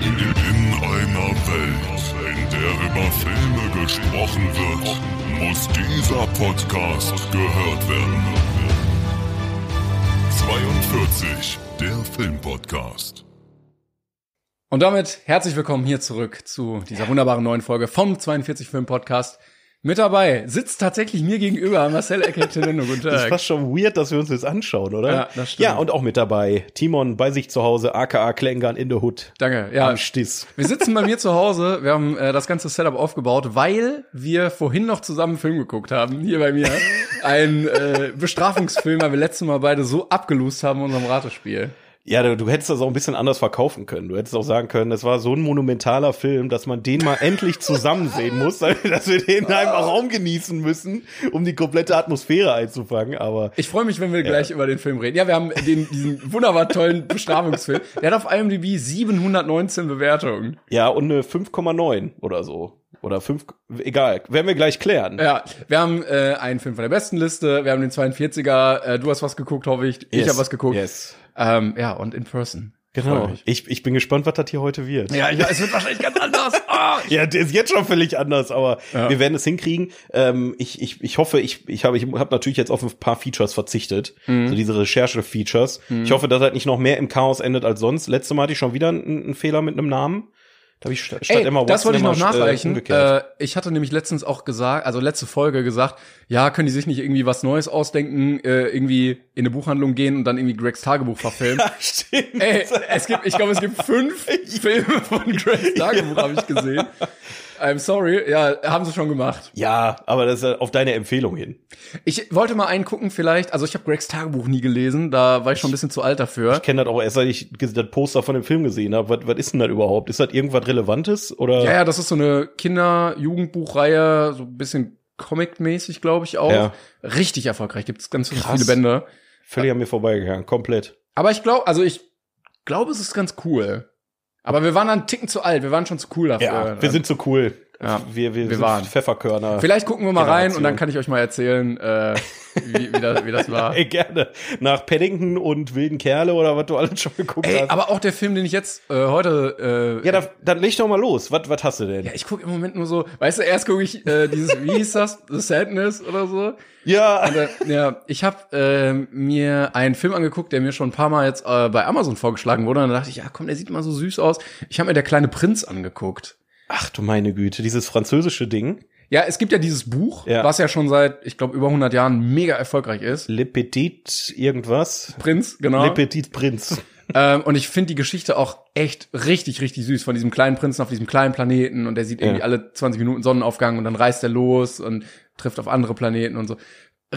In einer Welt, in der über Filme gesprochen wird, muss dieser Podcast gehört werden. 42, der Filmpodcast. Und damit herzlich willkommen hier zurück zu dieser wunderbaren neuen Folge vom 42 Film Podcast. Mit dabei sitzt tatsächlich mir gegenüber Marcel Eckertinendo. Guten Das ist Tag. fast schon weird, dass wir uns das anschauen, oder? Ja, das stimmt. Ja, und auch mit dabei Timon bei sich zu Hause, aka Klängern in der Hut. Danke. Ja, Am Stiss. wir sitzen bei mir zu Hause. Wir haben äh, das ganze Setup aufgebaut, weil wir vorhin noch zusammen einen Film geguckt haben. Hier bei mir. Ein äh, Bestrafungsfilm, weil wir letztes Mal beide so abgelost haben in unserem Ratespiel. Ja, du, du hättest das auch ein bisschen anders verkaufen können. Du hättest auch sagen können, das war so ein monumentaler Film, dass man den mal endlich zusammen sehen muss, dass wir den in einem Raum genießen müssen, um die komplette Atmosphäre einzufangen. Aber Ich freue mich, wenn wir gleich über den Film reden. Ja, wir haben den, diesen wunderbar tollen Bestrafungsfilm. Der hat auf IMDb 719 Bewertungen. ja, und eine 5,9 oder so. Oder 5, egal, werden wir gleich klären. Ja, wir haben äh, einen Film von der besten Liste, wir haben den 42er, äh, du hast was geguckt, hoffe ich, ich Yes. habe was geguckt. Yes. Ähm, ja, und in person. Genau. Ich, ich bin gespannt, was das hier heute wird. Ja, ja, es wird wahrscheinlich ganz anders. Ah! Ja, der ist jetzt schon völlig anders, aber Ja. wir werden es hinkriegen. Ähm, ich, ich, ich hoffe, ich, ich habe ich hab natürlich jetzt auf ein paar Features verzichtet, Mhm. so diese Recherche-Features. Ich hoffe, dass das nicht noch mehr im Chaos endet als sonst. Letztes Mal hatte ich schon wieder einen, einen Fehler mit einem Namen. Da ich sta- statt Ey, Emma das wollte ich noch äh, nachreichen. Äh, ich hatte nämlich letztens auch gesagt, also letzte Folge gesagt, ja, können die sich nicht irgendwie was Neues ausdenken, äh, irgendwie in eine Buchhandlung gehen und dann irgendwie Gregs Tagebuch verfilmen. Stimmt. Ey, es gibt, ich glaube, es gibt fünf Filme von Gregs Tagebuch, habe ich gesehen. I'm sorry, ja, haben sie schon gemacht. Ja, aber das ist auf deine Empfehlung hin. Ich wollte mal einen gucken, vielleicht, also ich habe Gregs Tagebuch nie gelesen, da war ich schon ein bisschen zu alt dafür. Ich kenne das auch erst, seit ich das Poster von dem Film gesehen habe. Was, was ist denn das überhaupt? Ist das irgendwas Relevantes? Oder? Ja, ja, das ist so eine Kinder-Jugendbuchreihe, so ein bisschen Comic-mäßig, glaube ich auch. Ja. Richtig erfolgreich, gibt es ganz Krass. viele Bände. Völlig an mir vorbeigegangen, komplett. Aber ich glaube, also ich glaube, es ist ganz cool. Aber wir waren dann einen Ticken zu alt, wir waren schon zu cool dafür. Ja, wir sind so cool. Ja, wir, wir, wir waren. Pfefferkörner. Vielleicht gucken wir mal rein und Generation. dann kann ich euch mal erzählen, äh, wie, wie, das, wie das war. Ey, gerne. Nach Paddington und Wilden Kerle oder was du alles schon geguckt Ey, hast. aber auch der Film, den ich jetzt äh, heute äh, ja, da, dann leg doch mal los. Was, was hast du denn? Ja, ich gucke im Moment nur so, weißt du, erst gucke ich äh, dieses, wie hieß das, The Sadness oder so. Ja, Und, äh, ja, ich habe äh, mir einen Film angeguckt, der mir schon ein paar Mal jetzt äh, bei Amazon vorgeschlagen wurde. Und dann dachte ich, ja, komm, der sieht mal so süß aus. Ich habe mir der kleine Prinz angeguckt. Ach du meine Güte, dieses französische Ding. Ja, es gibt ja dieses Buch, Ja. was ja schon seit, ich glaube, über 100 Jahren mega erfolgreich ist. Le Petit irgendwas. Prinz, genau. Le Petit Prinz. Ähm, und ich finde die Geschichte auch echt richtig, richtig süß von diesem kleinen Prinzen auf diesem kleinen Planeten und der sieht irgendwie Ja. alle 20 Minuten Sonnenaufgang und dann reist er los und trifft auf andere Planeten und so.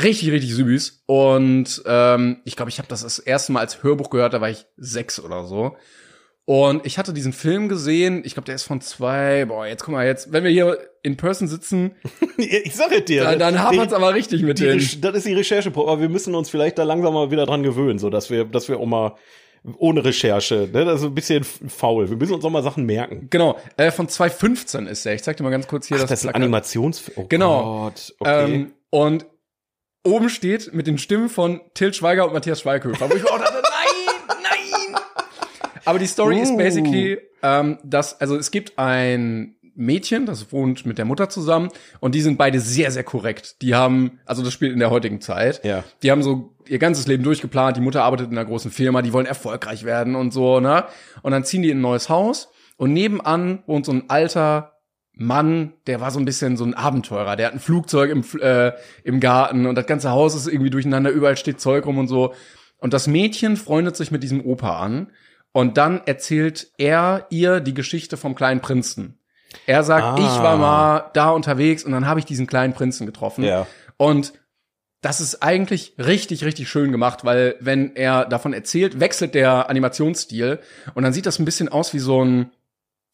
Richtig, richtig süß. Und ähm, ich glaube, ich habe das das erste Mal als Hörbuch gehört, da war ich sechs oder so. Und ich hatte diesen Film gesehen, ich glaube, der ist von zwei, boah, jetzt guck mal, jetzt, wenn wir hier in Person sitzen, ich sag es dir. dann, dann hapert's aber richtig mit die, den. Reche- Das ist die Recherche, aber wir müssen uns vielleicht da langsam mal wieder dran gewöhnen, so dass wir, dass wir auch mal ohne Recherche, ne, das ist ein bisschen faul. Wir müssen uns auch mal Sachen merken. Genau, äh, von 2015 ist der. Ich zeig dir mal ganz kurz hier Ach, das ist ein. Animationsfilm. Oh Genau. Gott, okay. Ähm, und oben steht mit den Stimmen von Til Schweiger und Matthias Schweighöfer. Wo ich mir auch dachte. Aber die Story ist Uh. basically, ähm, dass, also es gibt ein Mädchen, das wohnt mit der Mutter zusammen und die sind beide sehr, sehr korrekt. Die haben, also das spielt in der heutigen Zeit. Ja. Die haben so ihr ganzes Leben durchgeplant. Die Mutter arbeitet in einer großen Firma, die wollen erfolgreich werden und so, ne? Und dann ziehen die in ein neues Haus und nebenan wohnt so ein alter Mann, der war so ein bisschen so ein Abenteurer. Der hat ein Flugzeug im, äh, im Garten und das ganze Haus ist irgendwie durcheinander, überall steht Zeug rum und so. Und das Mädchen freundet sich mit diesem Opa an und dann erzählt er ihr die Geschichte vom kleinen Prinzen. Er sagt, Ah. ich war mal da unterwegs und dann habe ich diesen kleinen Prinzen getroffen. Ja. Und das ist eigentlich richtig, richtig schön gemacht, weil wenn er davon erzählt, wechselt der Animationsstil und dann sieht das ein bisschen aus wie so ein,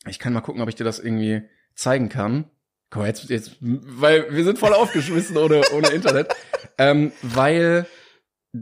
ich kann mal gucken, ob ich dir das irgendwie zeigen kann. Guck mal, jetzt, jetzt, weil wir sind voll aufgeschmissen ohne, ohne Internet, ähm, weil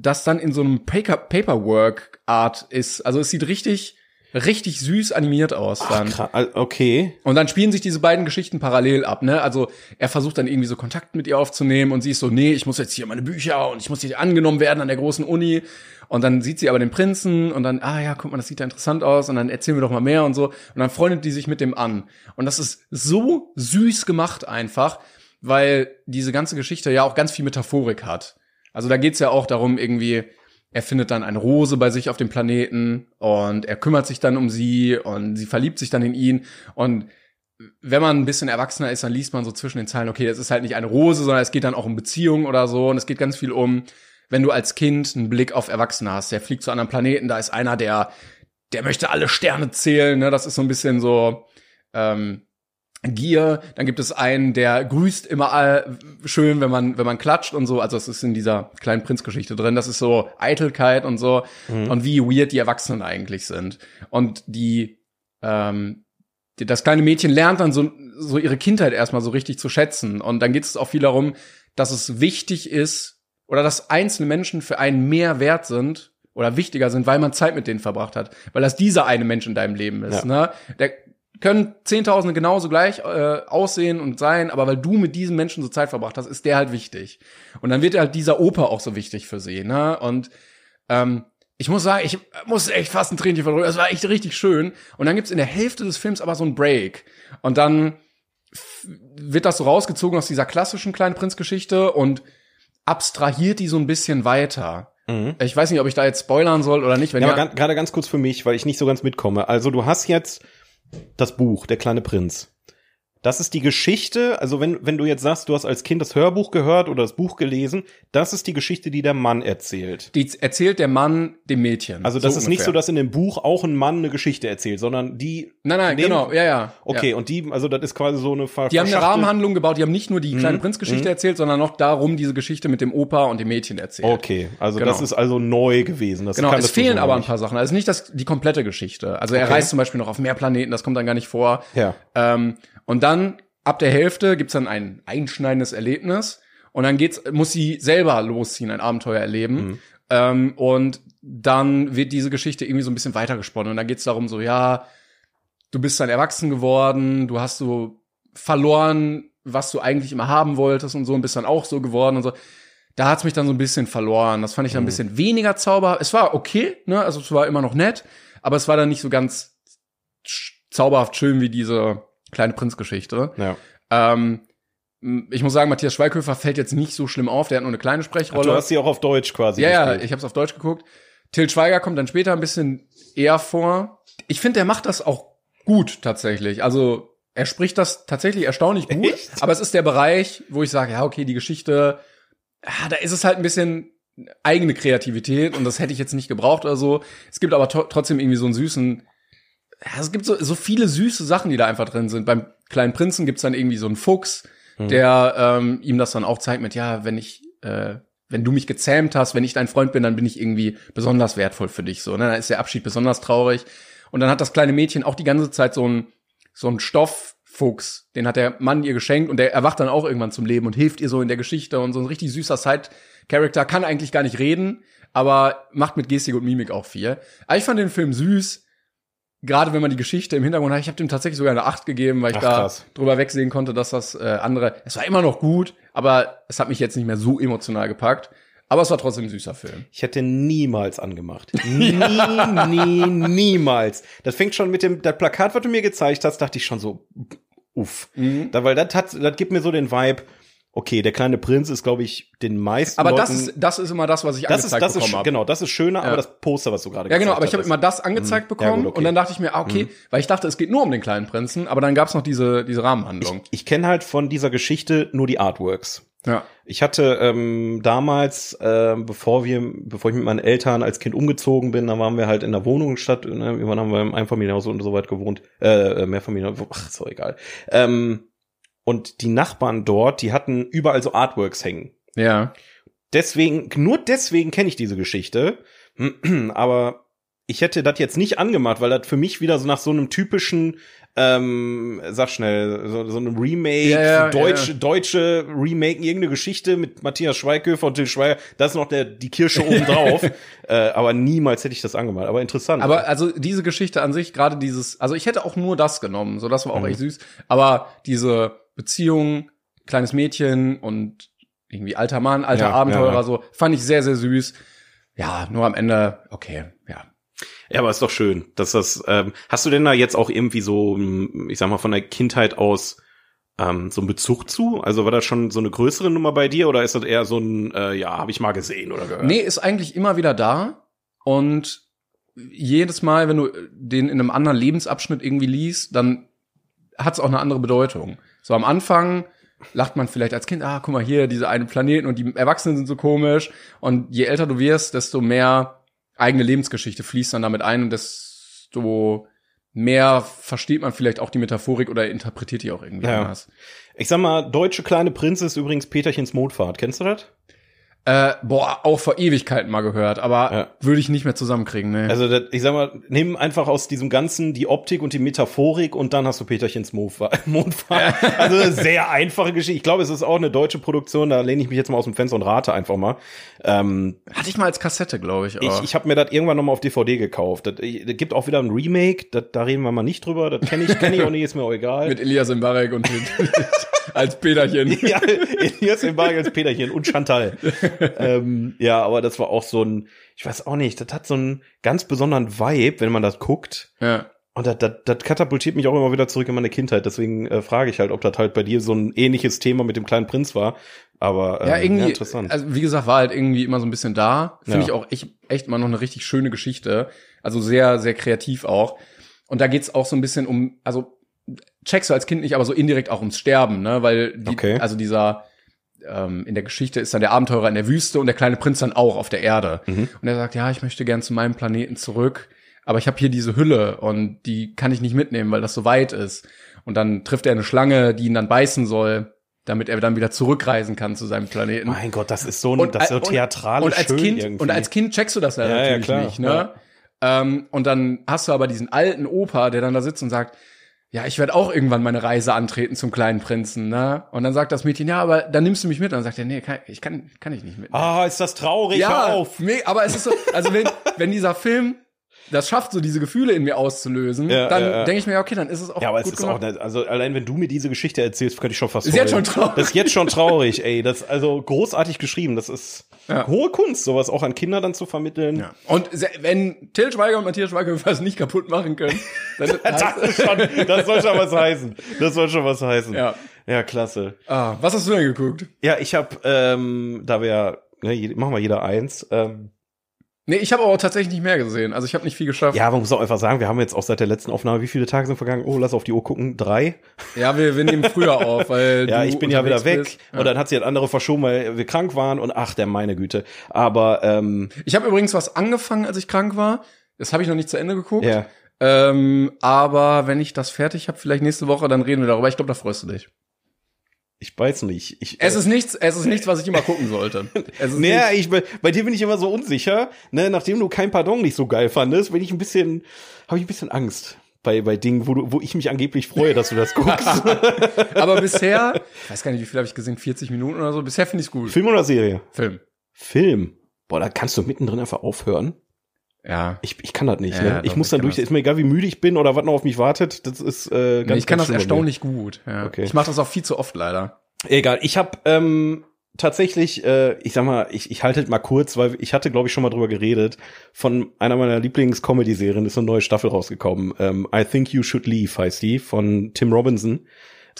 das dann in so einem Paper Paperwork-Art ist. Also es sieht richtig, richtig süß animiert aus dann. Ach, okay. Und dann spielen sich diese beiden Geschichten parallel ab, ne? Also er versucht dann irgendwie so Kontakt mit ihr aufzunehmen und sie ist so, nee, ich muss jetzt hier meine Bücher und ich muss hier angenommen werden an der großen Uni. Und dann sieht sie aber den Prinzen und dann, ah ja, guck mal, das sieht ja interessant aus und dann erzählen wir doch mal mehr und so. Und dann freundet die sich mit dem an. Und das ist so süß gemacht einfach, weil diese ganze Geschichte ja auch ganz viel Metaphorik hat. Also da geht's ja auch darum, irgendwie, er findet dann eine Rose bei sich auf dem Planeten und er kümmert sich dann um sie und sie verliebt sich dann in ihn. Und wenn man ein bisschen erwachsener ist, dann liest man so zwischen den Zeilen, okay, es ist halt nicht eine Rose, sondern es geht dann auch um Beziehungen oder so. Und es geht ganz viel um, wenn du als Kind einen Blick auf Erwachsene hast, der fliegt zu anderen Planeten, da ist einer, der, der möchte alle Sterne zählen, ne? Das ist so ein bisschen so, ähm, Gier, dann gibt es einen, der grüßt immer all, schön, wenn man wenn man klatscht und so. Also es ist in dieser kleinen Prinzgeschichte drin. Das ist so Eitelkeit und so und wie weird die Erwachsenen eigentlich sind. Und die ähm, die, das kleine Mädchen lernt dann so so ihre Kindheit erstmal so richtig zu schätzen. Und dann geht es auch viel darum, dass es wichtig ist oder dass einzelne Menschen für einen mehr wert sind oder wichtiger sind, weil man Zeit mit denen verbracht hat, weil das dieser eine Mensch in deinem Leben ist. Ja. Ne? Der können Zehntausende genauso gleich äh, aussehen und sein, aber weil du mit diesem Menschen so Zeit verbracht hast, ist der halt wichtig. Und dann wird halt dieser Opa auch so wichtig für sie. Ne? Und ähm, ich muss sagen, ich muss echt fast ein Tränchen verdrücken. Das war echt richtig schön. Und dann gibt's in der Hälfte des Films aber so einen Break. Und dann wird das so rausgezogen aus dieser klassischen kleinen Prinzgeschichte und abstrahiert die so ein bisschen weiter. Ich weiß nicht, ob ich da jetzt spoilern soll oder nicht. Wenn Ja, ja, gerade ganz kurz für mich, weil ich nicht so ganz mitkomme. Also du hast jetzt das Buch, Der kleine Prinz. Das ist die Geschichte, also wenn, wenn du jetzt sagst, du hast als Kind das Hörbuch gehört oder das Buch gelesen, das ist die Geschichte, die der Mann erzählt. die erzählt der Mann dem Mädchen. Also das ist nicht ungefähr. so, dass in dem Buch auch ein Mann eine Geschichte erzählt, sondern die. Nein, nein, nehmen- genau, ja, ja. Okay, Ja. und die, also das ist quasi so eine Ver Die haben eine Rahmenhandlung gebaut, die haben nicht nur die Mhm. kleine Prinzgeschichte erzählt, sondern noch darum diese Geschichte mit dem Opa und dem Mädchen erzählt. Okay, also Genau. das ist also neu gewesen. Das Genau, es fehlen so aber noch ein nicht. paar Sachen. Also nicht das, die komplette Geschichte. Also er Okay. reist zum Beispiel noch auf mehr Planeten, das kommt dann gar nicht vor. Ja. Ähm, und dann, ab der Hälfte, gibt's dann ein einschneidendes Erlebnis. Und dann geht's, muss sie selber losziehen, ein Abenteuer erleben. Mhm. Ähm, und dann wird diese Geschichte irgendwie so ein bisschen weitergesponnen. Und dann geht's darum, so, ja, du bist dann erwachsen geworden, du hast so verloren, was du eigentlich immer haben wolltest und so und bist dann auch so geworden und so. Da hat's mich dann so ein bisschen verloren. Das fand ich dann ein bisschen weniger zauberhaft. Es war okay, ne? Also es war immer noch nett, aber es war dann nicht so ganz zauberhaft schön wie diese kleine Prinzgeschichte. Ja. Ähm, ich muss sagen, Matthias Schweighöfer fällt jetzt nicht so schlimm auf. Der hat nur eine kleine Ach, Sprechrolle. du hast sie auch auf Deutsch quasi Ja, ja, ich habe es auf Deutsch geguckt. Till Schweiger kommt dann später ein bisschen eher vor. Ich finde, der macht das auch gut tatsächlich. Also er spricht das tatsächlich erstaunlich gut. Echt? Aber es ist der Bereich, wo ich sage, ja, okay, die Geschichte, ja, da ist es halt ein bisschen eigene Kreativität und das hätte ich jetzt nicht gebraucht oder so. Es gibt aber trotzdem irgendwie so einen süßen, ja, es gibt so, so viele süße Sachen, die da einfach drin sind. Beim kleinen Prinzen gibt's dann irgendwie so einen Fuchs, der ähm, ihm das dann auch zeigt mit, ja, wenn ich, äh, wenn du mich gezähmt hast, wenn ich dein Freund bin, dann bin ich irgendwie besonders wertvoll für dich. So, ne? Dann ist der Abschied besonders traurig. Und dann hat das kleine Mädchen auch die ganze Zeit so einen so einen Stofffuchs, den hat der Mann ihr geschenkt und der erwacht dann auch irgendwann zum Leben und hilft ihr so in der Geschichte und so ein richtig süßer Side-Character, kann eigentlich gar nicht reden, aber macht mit Gestik und Mimik auch viel. Aber ich fand den Film süß, gerade wenn man die Geschichte im Hintergrund hat. Ich habe dem tatsächlich sogar eine 8 gegeben, weil ich Ach, da krass. drüber wegsehen konnte, dass das äh, andere, es war immer noch gut, aber es hat mich jetzt nicht mehr so emotional gepackt. Aber es war trotzdem ein süßer Film. Ich hätte niemals angemacht. Nie, nie, niemals. Das fängt schon mit dem, das Plakat, was du mir gezeigt hast, dachte ich schon so, uff. Mhm. Da, weil das hat, das gibt mir so den Vibe, okay, der kleine Prinz ist, glaube ich, den meisten Aber Leuten, das ist, das ist immer das, was ich das ist, angezeigt das ist, bekommen habe. genau, das ist schöner, Ja. aber das Poster, was du gerade Ja, genau, aber ich habe immer das angezeigt Ja, bekommen gut, okay. und dann dachte ich mir, ah, okay, weil ich dachte, es geht nur um den kleinen Prinzen, aber dann gab's noch diese, diese Rahmenhandlung. Ich kenne halt von dieser Geschichte nur die Artworks. ja. Ich hatte ähm, damals, ähm, bevor wir, bevor ich mit meinen Eltern als Kind umgezogen bin, da waren wir halt in der Wohnung statt, ne, irgendwann haben wir im Einfamilienhaus und so weit gewohnt, äh, Mehrfamilienhaus, ach, doch egal. Ähm, und die Nachbarn dort, die hatten überall so Artworks hängen. Ja. deswegen, nur deswegen kenne ich diese Geschichte. Aber ich hätte das jetzt nicht angemacht, weil das für mich wieder so nach so einem typischen, ähm, sag schnell, so, so einem Remake, Ja, ja, deutsche, ja. deutsche Remake, irgendeine Geschichte mit Matthias Schweighöfer und Till Schweiger, das ist noch der, die Kirsche oben drauf. äh, aber niemals hätte ich das angemacht. Aber interessant. Aber also diese Geschichte an sich, gerade dieses, also ich hätte auch nur das genommen, so das war auch Mhm. echt süß. Aber diese Beziehung, kleines Mädchen und irgendwie alter Mann, alter Ja, Abenteurer, ja, so fand ich sehr, sehr süß. Ja, nur am Ende, okay, ja. Ja, aber ist doch schön, dass das. Ähm, hast du denn da jetzt auch irgendwie so, m, ich sag mal, von der Kindheit aus ähm, so einen Bezug zu? Also war das schon so eine größere Nummer bei dir oder ist das eher so ein, äh, ja, habe ich mal gesehen oder gehört? Nee, ist eigentlich immer wieder da und jedes Mal, wenn du den in einem anderen Lebensabschnitt irgendwie liest, dann hat es auch eine andere Bedeutung. So am Anfang lacht man vielleicht als Kind, ah, guck mal hier, diese einen Planeten und die Erwachsenen sind so komisch. Und je älter du wirst, desto mehr eigene Lebensgeschichte fließt dann damit ein und desto mehr versteht man vielleicht auch die Metaphorik oder interpretiert die auch irgendwie Ja. anders. Ich sag mal, deutsche kleine Prinz ist übrigens Peterchens Mondfahrt. Kennst du das? Äh, boah, auch vor Ewigkeiten mal gehört, aber Ja. würde ich nicht mehr zusammenkriegen, ne? Also das, ich sag mal, nimm einfach aus diesem ganzen die Optik und die Metaphorik und dann hast du Peterchens Mondfa- Mondfahrt. Also eine sehr einfache Geschichte. Ich glaube, es ist auch eine deutsche Produktion. Da lehne ich mich jetzt mal aus dem Fenster und rate einfach mal. Ähm, Hatte ich mal als Kassette, glaube ich. Ich, ich habe mir das irgendwann noch mal auf DVD gekauft. Das, gibt auch wieder ein Remake, das, da reden wir mal nicht drüber. Das kenne ich, kenn ich auch nicht, ist mir auch egal. Mit Elias Mbarek und mit, als Peterchen. ja, Elias Mbarek als Peterchen und Chantal. Ähm, ja, aber das war auch so ein, ich weiß auch nicht, das hat so einen ganz besonderen Vibe, wenn man das guckt. Ja. Und das, das, das katapultiert mich auch immer wieder zurück in meine Kindheit. Deswegen äh, frage ich halt, ob das halt bei dir so ein ähnliches Thema mit dem kleinen Prinz war. Aber ähm, Ja, irgendwie, interessant. also wie gesagt, war halt irgendwie immer so ein bisschen da. Finde Ja. ich auch echt, echt immer noch eine richtig schöne Geschichte. Also sehr, sehr kreativ auch. Und da geht's auch so ein bisschen um, also checkst du als Kind nicht, aber so indirekt auch ums Sterben, ne? Weil die, Okay. also dieser ähm, in der Geschichte ist dann der Abenteurer in der Wüste und der kleine Prinz dann auch auf der Erde. Mhm. Und er sagt, ja, ich möchte gern zu meinem Planeten zurück, aber ich habe hier diese Hülle und die kann ich nicht mitnehmen, weil das so weit ist. Und dann trifft er eine Schlange, die ihn dann beißen soll, damit er dann wieder zurückreisen kann zu seinem Planeten. mein Gott, das ist so ein, das ist so und- theatralisch und als schön kind irgendwie. und als Kind checkst du das ja, Ja, ja, natürlich klar, nicht, ne? ja. Ähm, und dann hast du aber diesen alten Opa, der dann da sitzt und sagt, ja, ich werde auch irgendwann meine Reise antreten zum kleinen Prinzen, ne? Und dann sagt das Mädchen, ja, aber dann nimmst du mich mit. Und dann sagt er, nee, kann, ich kann, kann ich nicht mit. Ah, ist das traurig, hör auf. Nee, aber es ist so, also wenn, wenn dieser Film das schafft, so diese Gefühle in mir auszulösen, Ja, dann ja, ja. denke ich mir, ja, okay, dann ist es auch Ja, aber es gut ist gemacht. auch, nicht, also allein wenn du mir diese Geschichte erzählst, könnte ich schon fast Ist jetzt heulen. schon traurig. Das ist jetzt schon traurig, ey. Das ist also großartig geschrieben. Das ist Ja. hohe Kunst, sowas auch an Kinder dann zu vermitteln. Ja. Und wenn Till Schweiger und Matthias Schweighöfer es nicht kaputt machen können, dann Das, ist schon, das soll schon was heißen. Das soll schon was heißen. Ja. ja klasse. ah, was hast du denn geguckt? Ja, ich habe, ähm, da wir, ne, je- machen wir jeder eins. Ähm, Nee, ich habe aber auch tatsächlich nicht mehr gesehen. Also ich habe nicht viel geschafft. ja, man muss auch einfach sagen, wir haben jetzt auch seit der letzten Aufnahme, wie viele Tage sind vergangen? Oh, lass auf die Uhr gucken. Drei. Ja, wir, wir nehmen früher auf, weil Ja, du ich bin ja wieder weg. bist. Und dann hat sie halt andere verschoben, weil wir krank waren. Und ach, der meine Güte. Aber, ähm, Ich habe übrigens was angefangen, als ich krank war. Das habe ich noch nicht zu Ende geguckt. ja. Ähm, aber wenn ich das fertig habe, vielleicht nächste Woche, dann reden wir darüber. Ich glaube, da freust du dich. Ich weiß nicht. Ich, Es ist nichts, es ist nichts, was ich immer gucken sollte. Es ist Naja, ich, bei, bei dir bin ich immer so unsicher. Ne, nachdem du kein Pardon nicht so geil fandest, bin ich ein bisschen, habe ich ein bisschen Angst bei, bei Dingen, wo, du, wo ich mich angeblich freue, dass du das guckst. aber bisher, ich weiß gar nicht, wie viel habe ich gesehen, 40 Minuten oder so. Bisher finde ich es gut. Film oder Serie? Film. Film. Boah, da kannst du mittendrin einfach aufhören. Ja. Ich, ich kann das nicht. Ja, ne? ich doch, muss ich dann durch. das. Ist mir egal, wie müde ich bin oder was noch auf mich wartet. Das ist äh, ganz Nee, ich kann ganz das mir. erstaunlich gut. Ja. Okay. Ich mache das auch viel zu oft leider. Egal, ich habe ähm, tatsächlich, äh, ich sag mal, ich, ich halte es mal kurz, weil ich hatte, glaube ich, schon mal drüber geredet, von einer meiner Lieblings-Comedy-Serien ist eine neue Staffel rausgekommen. Ähm, I Think You Should Leave heißt die, von Tim Robinson.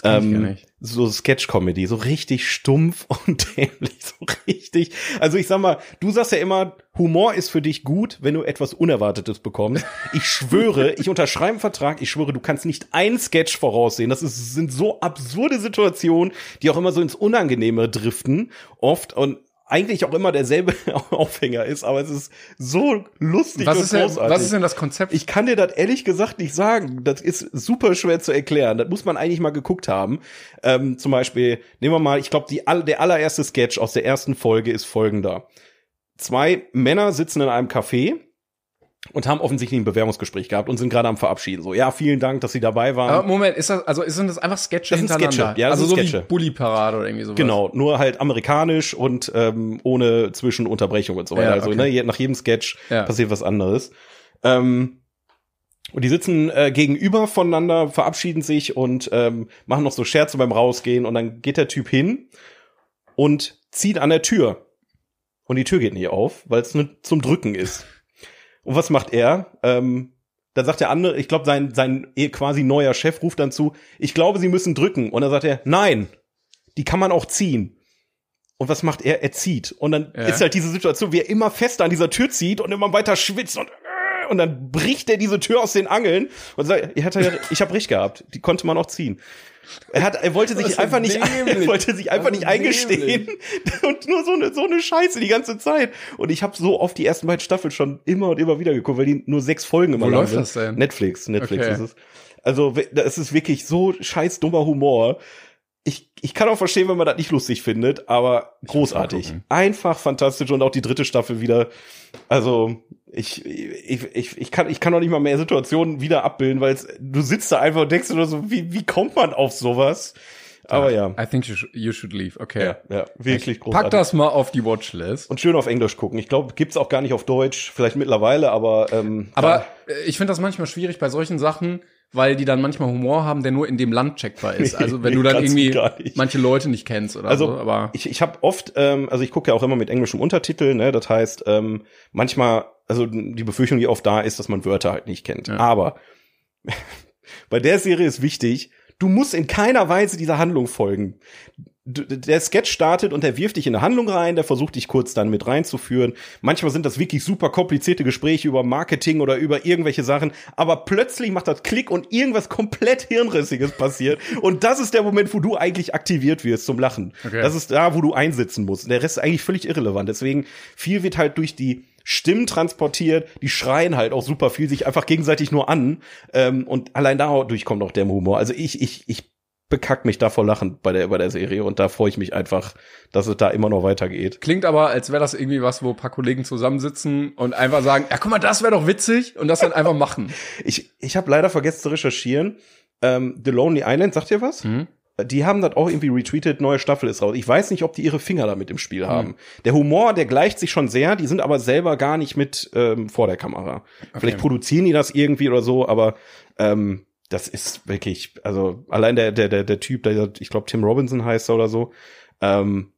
Ähm, so Sketch-Comedy, so richtig stumpf und dämlich, so richtig. Also ich sag mal, du sagst ja immer, Humor ist für dich gut, wenn du etwas Unerwartetes bekommst. Ich schwöre, ich unterschreibe einen Vertrag, ich schwöre, du kannst nicht ein Sketch voraussehen. Das ist, sind so absurde Situationen, die auch immer so ins Unangenehme driften, oft und eigentlich auch immer derselbe Aufhänger ist, aber es ist so lustig Was und ist, denn, großartig. was ist denn das Konzept? Ich kann dir das ehrlich gesagt nicht sagen. Das ist super schwer zu erklären. Das muss man eigentlich mal geguckt haben. Ähm, zum Beispiel, nehmen wir mal, ich glaube, der allererste Sketch aus der ersten Folge ist folgender. Zwei Männer sitzen in einem Café und haben offensichtlich ein Bewerbungsgespräch gehabt und sind gerade am Verabschieden. So, ja, vielen Dank, dass Sie dabei waren. Aber Moment, ist das, also sind das einfach Sketche Das sind hintereinander? Sketche, ja, das also sind so wie Sketche. Bully-Parade oder irgendwie sowas. Genau, nur halt amerikanisch und ähm, ohne Zwischenunterbrechung und so weiter. Ja, Also okay. ne, je- nach jedem Sketch Ja. passiert was anderes. Ähm, und die sitzen äh, gegenüber voneinander, verabschieden sich und ähm, machen noch so Scherze beim Rausgehen. Und dann geht der Typ hin und zieht an der Tür. Und die Tür geht nicht auf, weil es nur zum Drücken ist. Und was macht er? Ähm, dann sagt der andere, ich glaube, sein, sein eh quasi neuer Chef ruft dann zu, ich glaube, Sie müssen drücken. Und dann sagt er, nein, die kann man auch ziehen. Und was macht er? Er zieht. Und dann Ja. ist halt diese Situation, wie er immer fester an dieser Tür zieht und immer weiter schwitzt und und dann bricht er diese Tür aus den Angeln und sagt, er hat ja, ich habe recht gehabt, die konnte man auch ziehen. Er hat, er wollte Das sich einfach nicht, er wollte sich einfach Das nicht eingestehen und nur so eine so eine Scheiße die ganze Zeit. Und ich habe so oft die ersten beiden Staffeln schon immer und immer wieder geguckt, weil die nur sechs Folgen immer Wo lang läuft sind. das denn? Netflix, Netflix Okay. ist es. Also es ist wirklich so scheiß dummer Humor. Ich, ich kann auch verstehen, wenn man das nicht lustig findet, aber großartig. Einfach fantastisch und auch die dritte Staffel wieder. Also ich, ich, ich, ich kann ich kann auch nicht mal mehr Situationen wieder abbilden, weil du sitzt da einfach und denkst dir nur so, wie, wie kommt man auf sowas? Aber ja, I think you should, you should leave. Okay. ja, ja wirklich Pack großartig. das mal auf die Watchlist. Und schön auf Englisch gucken. Ich glaube, gibt's auch gar nicht auf Deutsch, vielleicht mittlerweile, aber ähm, Aber äh, ich finde das manchmal schwierig bei solchen Sachen, weil die dann manchmal Humor haben, der nur in dem Land checkbar ist. Also wenn Nee, du dann irgendwie manche Leute nicht kennst oder Also so. Aber ich, ich habe oft, ähm, also ich gucke ja auch immer mit englischem Untertitel, ne? Das heißt, ähm, manchmal, also die Befürchtung, die oft da ist, dass man Wörter halt nicht kennt. Ja. Aber bei der Serie ist wichtig, du musst in keiner Weise dieser Handlung folgen. Der Sketch startet und der wirft dich in eine Handlung rein, der versucht dich kurz dann mit reinzuführen. Manchmal sind das wirklich super komplizierte Gespräche über Marketing oder über irgendwelche Sachen, aber plötzlich macht das Klick und irgendwas komplett Hirnrissiges passiert. Und das ist der Moment, wo du eigentlich aktiviert wirst zum Lachen. Okay. Das ist da, wo du einsitzen musst. Der Rest ist eigentlich völlig irrelevant. Deswegen, viel wird halt durch die Stimmen transportiert, die schreien halt auch super viel, sich einfach gegenseitig nur an. Ähm, und allein dadurch kommt auch der Humor. Also ich, ich, ich bekack mich da vor Lachen bei der, bei der Serie und da freue ich mich einfach, dass es da immer noch weitergeht. klingt aber, als wäre das irgendwie was, wo ein paar Kollegen zusammensitzen und einfach sagen, ja guck mal, das wäre doch witzig und das dann einfach machen. Ich, ich habe leider vergessen zu recherchieren. Ähm, The Lonely Island, sagt ihr was? Mhm. Die haben das auch irgendwie retweetet, neue Staffel ist raus. Ich weiß nicht, ob die ihre Finger damit im Spiel haben. Der Humor, der gleicht sich schon sehr, die sind aber selber gar nicht mit ähm, vor der Kamera. Vielleicht produzieren die das irgendwie oder so, aber ähm, das ist wirklich, also allein der, der, der, der Typ, der, ich glaube, Tim Robinson heißt er oder so, ähm,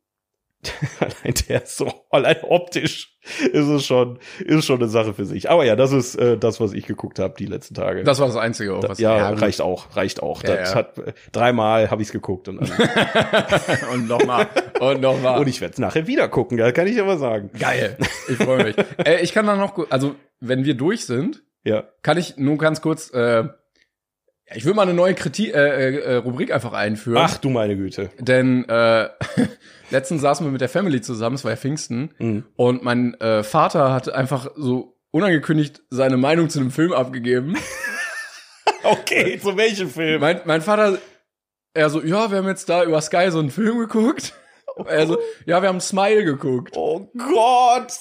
allein der ist so, allein optisch ist es schon, ist es schon eine Sache für sich. Aber ja, das ist äh, das, was ich geguckt habe die letzten Tage. Das war das Einzige, auch, was ja, gut. reicht auch, reicht auch. Ja, das ja. hat dreimal habe ich es geguckt und, dann, Und nochmal. Und nochmal. und ich werde es nachher wieder gucken, ja, kann ich aber sagen. Geil. Ich freue mich. äh, ich kann dann noch, also wenn wir durch sind, Ja. kann ich nur ganz kurz, äh, ja, ich will mal eine neue Kritik, äh, äh, äh, Rubrik einfach einführen. Ach du meine Güte. Denn äh, letztens saßen wir mit der Family zusammen, es war ja Pfingsten, Mhm. und mein äh, Vater hat einfach so unangekündigt seine Meinung zu dem Film abgegeben. Okay, zu welchem Film? mein, mein Vater, er so, ja, wir haben jetzt da über Sky so einen Film geguckt. Er so, ja, wir haben Smile geguckt. Oh Gott.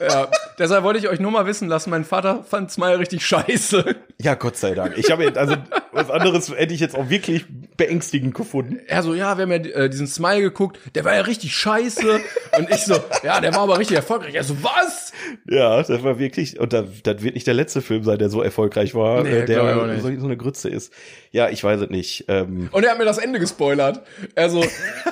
Ja, deshalb wollte ich euch nur mal wissen lassen, mein Vater fand Smile richtig scheiße. Ja, Gott sei Dank. Ich habe jetzt, also was anderes hätte ich jetzt auch wirklich beängstigend gefunden. Er so, ja, wir haben ja äh, diesen Smile geguckt, der war ja richtig scheiße. Und ich so, ja, der war aber richtig erfolgreich. Er so, was? Ja, das war wirklich, und das, das wird nicht der letzte Film sein, der so erfolgreich war, Nee, äh, der so, so eine Grütze ist. Ja, ich weiß es nicht. Ähm, Und er hat mir das Ende gespoilert. Er so,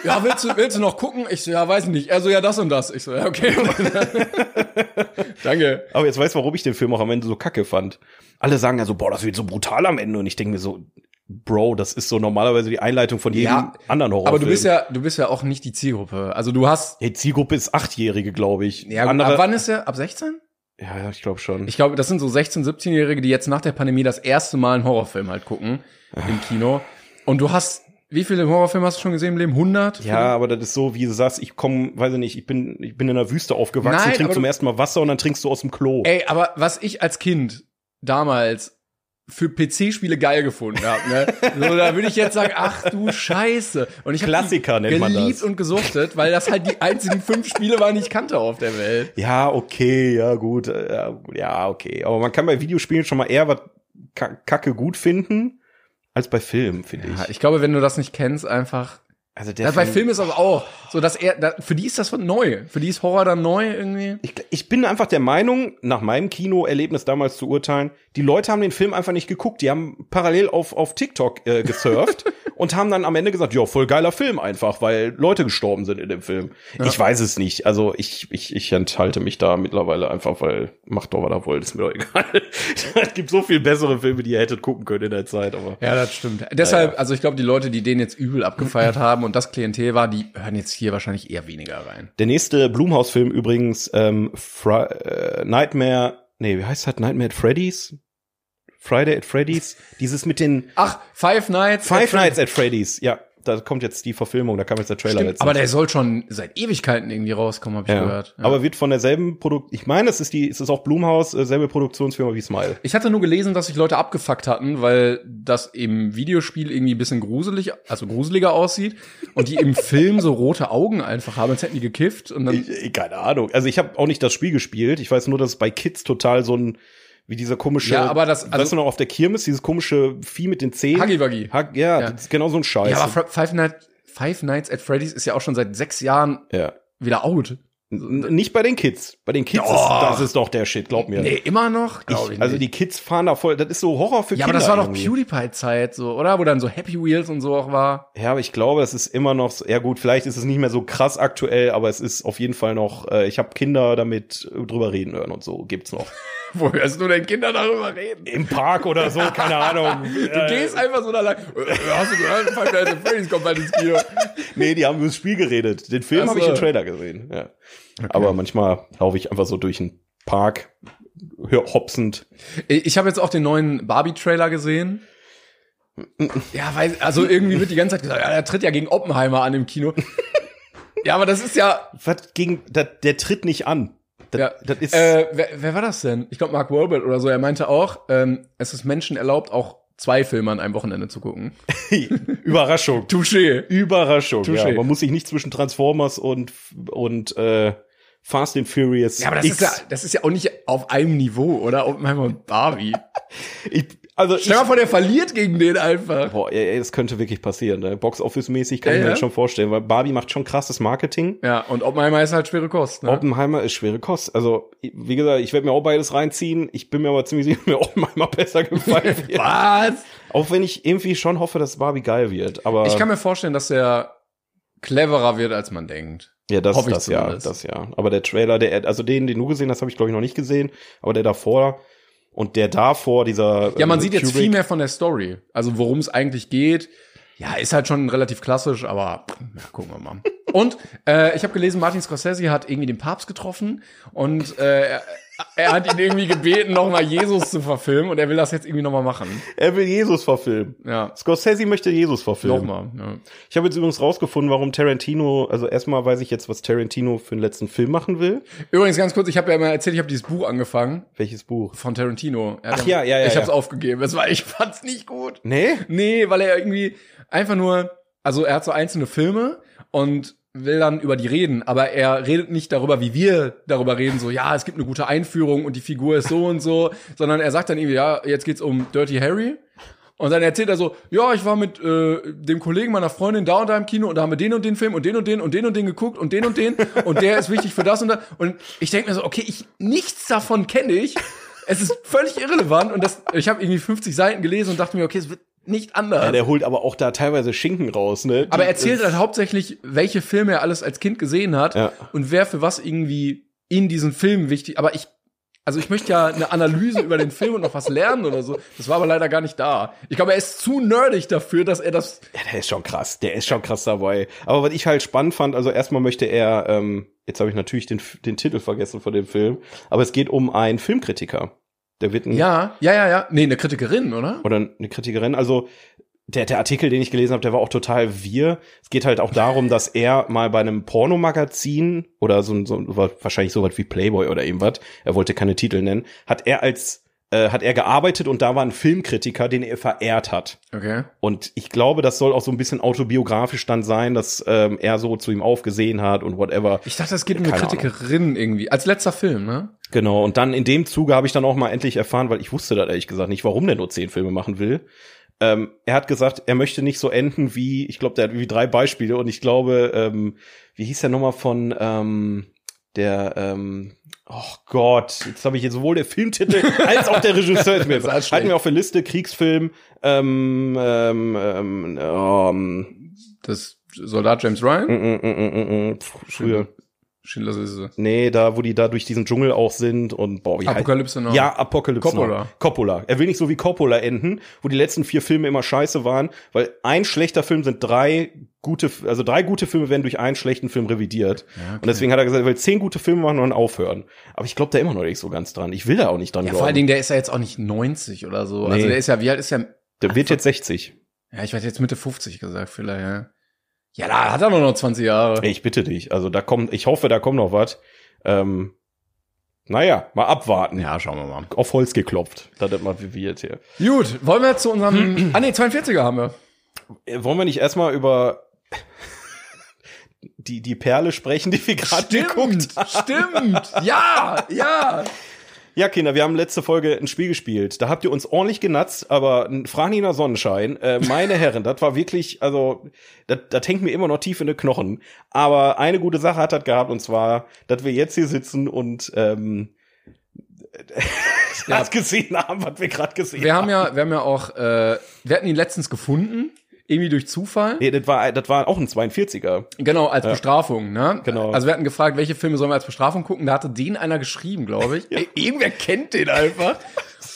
ja, willst du, willst du noch gucken? Ich so, ja, weiß nicht. Er so, ja, das und das. Ich so, ja, okay. Danke. aber jetzt weißt du, warum ich den Film auch am Ende so kacke fand. Alle sagen ja so, boah, das wird so brutal am Ende. Und ich denke mir so, Bro, das ist so normalerweise die Einleitung von jedem Ja, anderen Horrorfilm. Aber du bist ja, du bist ja auch nicht die Zielgruppe. Also du hast, Hey, Zielgruppe ist Achtjährige, glaube ich. ja, Andere, ab wann ist er? Ab 16? ja, ja, ich glaube schon. Ich glaube, das sind so 16-, 17-Jährige, die jetzt nach der Pandemie das erste Mal einen Horrorfilm halt gucken im Kino. Und du hast Wie viele Horrorfilme hast du schon gesehen im Leben? 100? Ja, aber das ist so, wie du sagst, ich komme, weiß ich nicht, ich bin, ich bin in der Wüste aufgewachsen, Nein, trink zum ersten Mal Wasser und dann trinkst du aus dem Klo. Ey, aber was ich als Kind damals für PC-Spiele geil gefunden habe, ne? So, da würde ich jetzt sagen, ach du Scheiße. Und ich habe Klassiker nennt man geliebt das. und gesuchtet, weil das halt die einzigen fünf Spiele waren, die ich kannte auf der Welt. Ja, okay, ja, gut, äh, ja, okay. Aber man kann bei Videospielen schon mal eher was Ka- Kacke gut finden, als bei Filmen, finde Ja, ich. ich glaube, wenn du das nicht kennst, einfach. Also der Ja, bei Filmen ist das auch so, dass er, da, für die ist das neu. Für die ist Horror dann neu irgendwie. Ich, ich bin einfach der Meinung, nach meinem Kinoerlebnis damals zu urteilen, die Leute haben den Film einfach nicht geguckt. Die haben parallel auf, auf TikTok äh, gesurft und haben dann am Ende gesagt, ja, voll geiler Film einfach, weil Leute gestorben sind in dem Film. Ich weiß es nicht. Also ich, ich, ich enthalte mich da mittlerweile einfach, weil macht doch, was ihr wollt, ist mir doch egal. es gibt so viel bessere Filme, die ihr hättet gucken können in der Zeit, aber. Ja, das stimmt. Deshalb, also ich glaube, die Leute, die den jetzt übel abgefeiert haben und das Klientel war, die hören jetzt hier wahrscheinlich eher weniger rein. Der nächste Blumhaus-Film übrigens, ähm, Fri äh, Nightmare, nee, wie heißt das? Nightmare at Freddy's? Friday at Freddy's? Dieses mit den Ach, Five Nights. Five at Freddy's. Nights at Freddy's. Ja, da kommt jetzt die Verfilmung, da kam jetzt der Trailer Stimmt, jetzt. aber der soll schon seit Ewigkeiten irgendwie rauskommen, habe ich ja. gehört. Ja. Aber wird von derselben Produkt, ich meine, es ist die, es ist auch Blumhaus, äh, selbe Produktionsfirma wie Smile. Ich hatte nur gelesen, dass sich Leute abgefuckt hatten, weil das im Videospiel irgendwie ein bisschen gruselig, also gruseliger aussieht und die im Film so rote Augen einfach haben, als hätten die gekifft und dann ich, keine Ahnung. Also ich habe auch nicht das Spiel gespielt. Ich weiß nur, dass es bei Kids total so ein wie dieser komische, Ja, aber das- also- weißt du noch auf der Kirmes, dieses komische Vieh mit den Zähnen. Huggy-Wuggy. Hug, ja, Ja. das ist genau so ein Scheiß. Ja, aber Five, Night, Five Nights at Freddy's ist ja auch schon seit sechs Jahren ja. wieder out. Nicht bei den Kids. Bei den Kids ist Doch. das ist doch der Shit, glaub mir. Nee, immer noch? Glaub ich, also die Kids fahren da voll, das ist so Horror für ja, Kinder. aber das war doch. PewDiePie-Zeit, so, oder? Wo dann so Happy Wheels und so auch war. Ja, aber ich glaube, es ist immer noch, so- ja gut, vielleicht ist es nicht mehr so krass aktuell, aber es ist auf jeden Fall noch, äh, ich habe Kinder damit drüber reden hören und so, gibt's noch. Wo hörst du denn Kinder darüber reden? Im Park oder so, keine Ahnung. Du gehst einfach so da lang. Äh, Hast du gehört? Five Nights at Freddy's kommt bald ins Kino. Nee, die haben über das Spiel geredet. Den Film Ach habe ich so. im Trailer gesehen, ja. Aber manchmal laufe ich einfach so durch einen Park, hopsend. Ich habe jetzt auch den neuen Barbie-Trailer gesehen. Ja, weil, also irgendwie wird die ganze Zeit gesagt, ja, der tritt ja gegen Oppenheimer an im Kino. ja, aber das ist ja, Was gegen, der, der tritt nicht an. Das, ja das ist, äh, wer, wer war das denn? Ich glaube Mark Wahlberg oder so. Er meinte auch, ähm, es ist Menschen erlaubt, auch zwei Filme an einem Wochenende zu gucken. Überraschung. Touché. Überraschung. Touché. Ja, man muss sich nicht zwischen Transformers und und äh, Fast and Furious. Ja, aber das X. ist ja, das ist ja auch nicht auf einem Niveau, oder? Oppenheimer und Barbie. Ich, also Stell ich, mal vor, der verliert gegen den einfach. boah, ey, ey, das könnte wirklich passieren. Ne? Box Office mäßig kann Ja, ich mir ja. das schon vorstellen, weil Barbie macht schon krasses Marketing. Ja, und Oppenheimer ist halt schwere Kost, ne? Oppenheimer ist schwere Kost. Also, wie gesagt, ich werde mir auch beides reinziehen. Ich bin mir aber ziemlich sicher, mir Oppenheimer besser gefallen wird. Was? auch wenn ich irgendwie schon hoffe, dass Barbie geil wird. Aber Ich kann mir vorstellen, dass der cleverer wird, als man denkt. ja, das, hoffe ich das ja, das ja. Aber der Trailer, der, also den, den du gesehen hast, habe ich glaube ich noch nicht gesehen. Aber der davor und der davor, dieser. Ja, man äh, sieht jetzt Kubrick- viel mehr von der Story. Also worum es eigentlich geht. Ja, ist halt schon relativ klassisch, aber ja, gucken wir mal. Und äh, ich habe gelesen, Martin Scorsese hat irgendwie den Papst getroffen und äh, er, er hat ihn irgendwie gebeten, nochmal Jesus zu verfilmen und er will das jetzt irgendwie nochmal machen. Er will Jesus verfilmen. Ja, Scorsese möchte Jesus verfilmen. nochmal. Ja. Ich habe jetzt übrigens rausgefunden, warum Tarantino, also erstmal weiß ich jetzt, was Tarantino für den letzten Film machen will. Übrigens ganz kurz, ich habe ja mal erzählt, ich habe dieses Buch angefangen Welches Buch? von Tarantino. Er Ach ja, ja, ja, Ich habe es ja. aufgegeben. Es war, ich fand's nicht gut. Nee? Nee, weil er irgendwie einfach nur, also er hat so einzelne Filme und will dann über die reden, aber er redet nicht darüber, wie wir darüber reden, so, ja, es gibt eine gute Einführung und die Figur ist so und so, sondern er sagt dann irgendwie, ja, jetzt geht's um Dirty Harry. Und dann erzählt er so, ja, ich war mit äh, dem Kollegen meiner Freundin da und da im Kino und da haben wir den und den Film und den und den und den und den geguckt und den und den und der ist wichtig für das und das. Und ich denke mir so, okay, ich nichts davon kenne ich. Es ist völlig irrelevant und das, ich habe irgendwie 50 Seiten gelesen und dachte mir, okay, es wird nicht anders. Ja, der holt aber auch da teilweise Schinken raus, ne? Aber Die- er erzählt halt hauptsächlich, welche Filme er alles als Kind gesehen hat Ja. und wer für was irgendwie in diesen Filmen wichtig. Aber ich, also ich möchte ja eine Analyse über den Film und noch was lernen oder so. Das war aber leider gar nicht da. Ich glaube, er ist zu nerdig dafür, dass er das. Ja, der ist schon krass. Der ist schon krass dabei. Aber was ich halt spannend fand, also erstmal möchte er, ähm, jetzt habe ich natürlich den, den Titel vergessen von dem Film, aber es geht um einen Filmkritiker. Der wird ein, Ja, ja, ja, ja. Nee, eine Kritikerin, oder? oder eine Kritikerin. Also der, der Artikel, den ich gelesen habe, der war auch total wir. Es geht halt auch darum, dass er mal bei einem Pornomagazin oder so, so wahrscheinlich sowas wie Playboy oder irgendwas, er wollte keine Titel nennen, hat er als äh, hat er gearbeitet und da war ein Filmkritiker, den er verehrt hat. Okay. Und ich glaube, das soll auch so ein bisschen autobiografisch dann sein, dass ähm, er so zu ihm aufgesehen hat und whatever. Ich dachte, es geht um eine Kritikerin irgendwie. Als letzter Film, ne? Genau, und dann in dem Zuge habe ich dann auch mal endlich erfahren, weil ich wusste das ehrlich gesagt nicht, warum der nur zehn Filme machen will. Ähm, er hat gesagt, er möchte nicht so enden wie, ich glaube, der hat wie drei Beispiele und ich glaube, ähm, wie hieß der nochmal von ähm, der, ähm, oh Gott, jetzt habe ich hier sowohl der Filmtitel als auch der Regisseur ist mir alles Halten wir auf der Liste, Kriegsfilm, ähm, ähm, ähm, ähm, Das Soldat James Ryan? mm, mm, mm, mm, mm, früher. Schindlers Liste. Nee, da, wo die da durch diesen Dschungel auch sind und boah, wie Apokalypse Now. Ja, Apocalypse Coppola. Now. Coppola. Er will nicht so wie Coppola enden, wo die letzten vier Filme immer scheiße waren, weil ein schlechter Film sind drei gute, also drei gute Filme werden durch einen schlechten Film revidiert. Und deswegen hat er gesagt, er will zehn gute Filme machen und dann aufhören. Aber ich glaube da immer noch nicht so ganz dran. Ich will da auch nicht dran Ja, glauben. vor allen Dingen, der ist ja jetzt auch nicht 90 oder so. Also Nee. der ist ja, wie alt ist der? der wird jetzt 60. Ja, ich weiß jetzt Mitte 50 gesagt, vielleicht, ja. Ja, da hat er nur noch 20 Jahre. Ich bitte dich. Also da kommt, ich hoffe, da kommt noch was. Ähm, naja, mal abwarten. Ja, schauen wir mal. Auf Holz geklopft. Das ist mal wie wir jetzt hier. Gut, wollen wir zu unserem. ah, nee, 42er haben wir. Äh, Wollen wir nicht erstmal über die, die Perle sprechen, die wir gerade geguckt haben? stimmt. Ja, ja. Ja, Kinder, wir haben letzte Folge ein Spiel gespielt. Da habt ihr uns ordentlich genatzt, aber nach Sonnenschein. Äh, meine Herren, das war wirklich, also, das, hängt mir immer noch tief in den Knochen. Aber eine gute Sache hat das gehabt, und zwar, dass wir jetzt hier sitzen und ähm, das gesehen haben, was wir gerade gesehen Wir haben. haben ja, wir haben ja auch, äh, wir hatten ihn letztens gefunden, irgendwie durch Zufall. Nee, das war, das war auch ein 42er. Genau, als Bestrafung, ne? Genau. Also wir hatten gefragt, welche Filme sollen wir als Bestrafung gucken? Da hatte den einer geschrieben, glaube ich. Ey, Irgendwer kennt den einfach.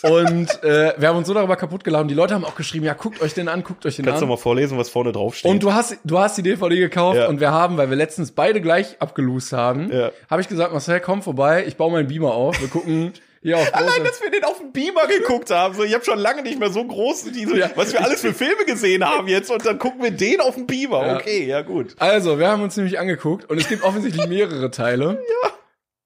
Und äh, wir haben uns so darüber kaputt geladen. Die Leute haben auch geschrieben, ja, guckt euch den an, guckt euch den Kannst du an. mal vorlesen, was vorne drauf steht? Und du hast, du hast die DVD gekauft Ja. und wir haben, weil wir letztens beide gleich abgelost haben, Ja. habe ich gesagt, Marcel, komm vorbei, ich baue meinen Beamer auf. Wir gucken große, Allein, dass wir den auf dem Beamer geguckt haben. So, ich habe schon lange nicht mehr so groß, diese, Ja. was wir alles für Filme gesehen haben jetzt und dann gucken wir den auf dem Beamer. Ja. Okay, ja gut. Also, wir haben uns nämlich angeguckt und es gibt offensichtlich mehrere Teile. Ja.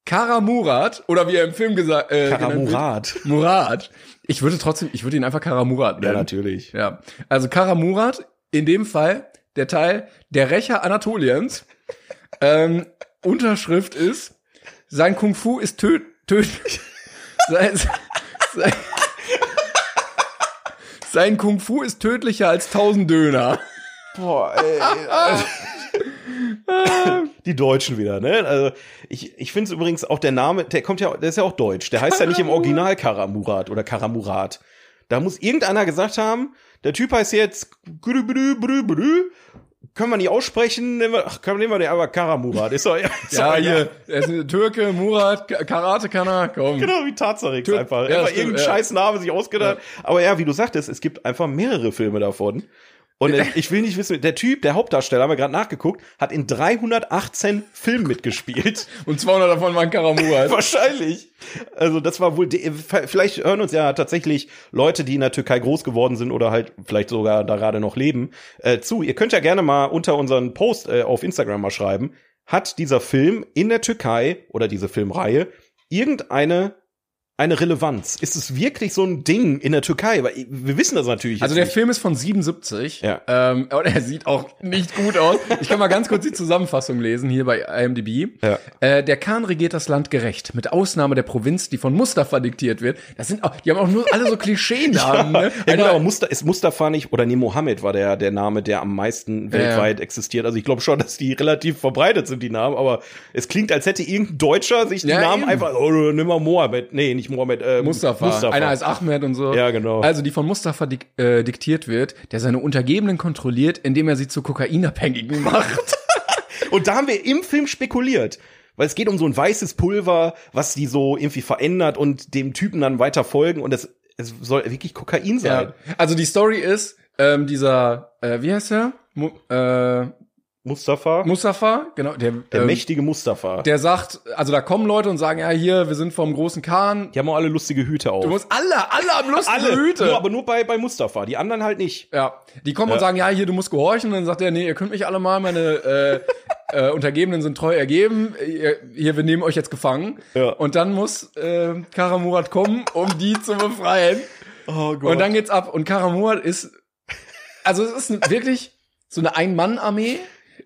Kara Murat, oder wie er im Film gesagt äh, wird. Karamurat. Murat. Ich würde trotzdem, ich würde ihn einfach Kara Murat Ja, nennen. natürlich. Ja. Also Kara Murat, in dem Fall der Teil Der Rächer Anatoliens. ähm, Unterschrift ist, sein Kung Fu ist töd, tödlich. sein, sein, sein Kung Fu ist tödlicher als tausend Döner. Boah, ey. Die Deutschen wieder, ne? Also ich, ich finde es übrigens auch der Name, der kommt ja, der ist ja auch deutsch. Der heißt ja nicht im Original Karamurat oder Karamurat. Da muss irgendeiner gesagt haben, der Typ heißt jetzt Können wir nicht aussprechen, nehmen wir, ach, können nehmen wir den aber Karamurat. Ist doch, ist Ja, hier, er ist ein Türke, Murat, Ka- Karate kann er, komm. Genau, wie Tazarix Tür- einfach. Ja, einfach stimmt, irgendein ja. scheiß Name sich ausgedacht. Aber ja, wie du sagtest, es gibt einfach mehrere Filme davon. Und ich will nicht wissen, der Typ, der Hauptdarsteller, haben wir gerade nachgeguckt, hat in 318 Filmen mitgespielt. Und 200 davon waren Karamurat. Wahrscheinlich. Also das war wohl, vielleicht hören uns ja tatsächlich Leute, die in der Türkei groß geworden sind oder halt vielleicht sogar da gerade noch leben, äh, zu. Ihr könnt ja gerne mal unter unseren Post äh, auf Instagram mal schreiben, hat dieser Film in der Türkei oder diese Filmreihe irgendeine eine Relevanz? Ist es wirklich so ein Ding in der Türkei? Weil wir wissen das natürlich. Also der nicht. Film ist von 77. Ja. Ähm, und er sieht auch nicht gut aus. Ich kann mal ganz kurz die Zusammenfassung lesen hier bei IMDb. Ja. Äh, der Khan regiert das Land gerecht, mit Ausnahme der Provinz, die von Mustafa diktiert wird. Das sind auch, die haben auch nur alle so Klischee-Namen. ne? Ja, gut, Einer- aber Mustafa, ist Mustafa nicht, oder nee, Mohammed war der, der Name, der am meisten weltweit existiert. Also ich glaube schon, dass die relativ verbreitet sind, die Namen, aber es klingt, als hätte irgendein Deutscher sich die Ja, Namen eben. einfach, oh, nimm mal Mohammed, nee, nicht Mohammed, äh, Mustafa. Einer heißt Ahmed und so. Ja, genau. Also die von Mustafa dik äh, diktiert wird, der seine Untergebenen kontrolliert, indem er sie zu Kokainabhängigen macht. Und da haben wir im Film spekuliert. Weil es geht um so ein weißes Pulver, was die so irgendwie verändert und dem Typen dann weiter folgen und es, es soll wirklich Kokain sein. Ja. Also die Story ist, ähm, dieser, äh, wie heißt er? Mu äh, Mustafa. Mustafa, genau, der, der ähm, mächtige Mustafa. der sagt, also da kommen Leute und sagen, ja, hier, wir sind vom großen Khan. die haben auch alle lustige Hüte auf. Du musst alle, alle am lustigen alle, Hüte. Nur, aber nur bei, bei Mustafa. Die anderen halt nicht. Ja, die kommen und Ja. sagen, ja, hier, du musst gehorchen. Und dann sagt er, nee, ihr könnt mich alle mal, meine äh, äh, Untergebenen sind treu ergeben. Ihr, hier, wir nehmen euch jetzt gefangen. Ja. Und dann muss äh, Karamurat kommen, um die zu befreien. Oh Gott. Und dann geht's ab. Und Karamurat ist, also es ist wirklich so eine Ein-Mann-Armee.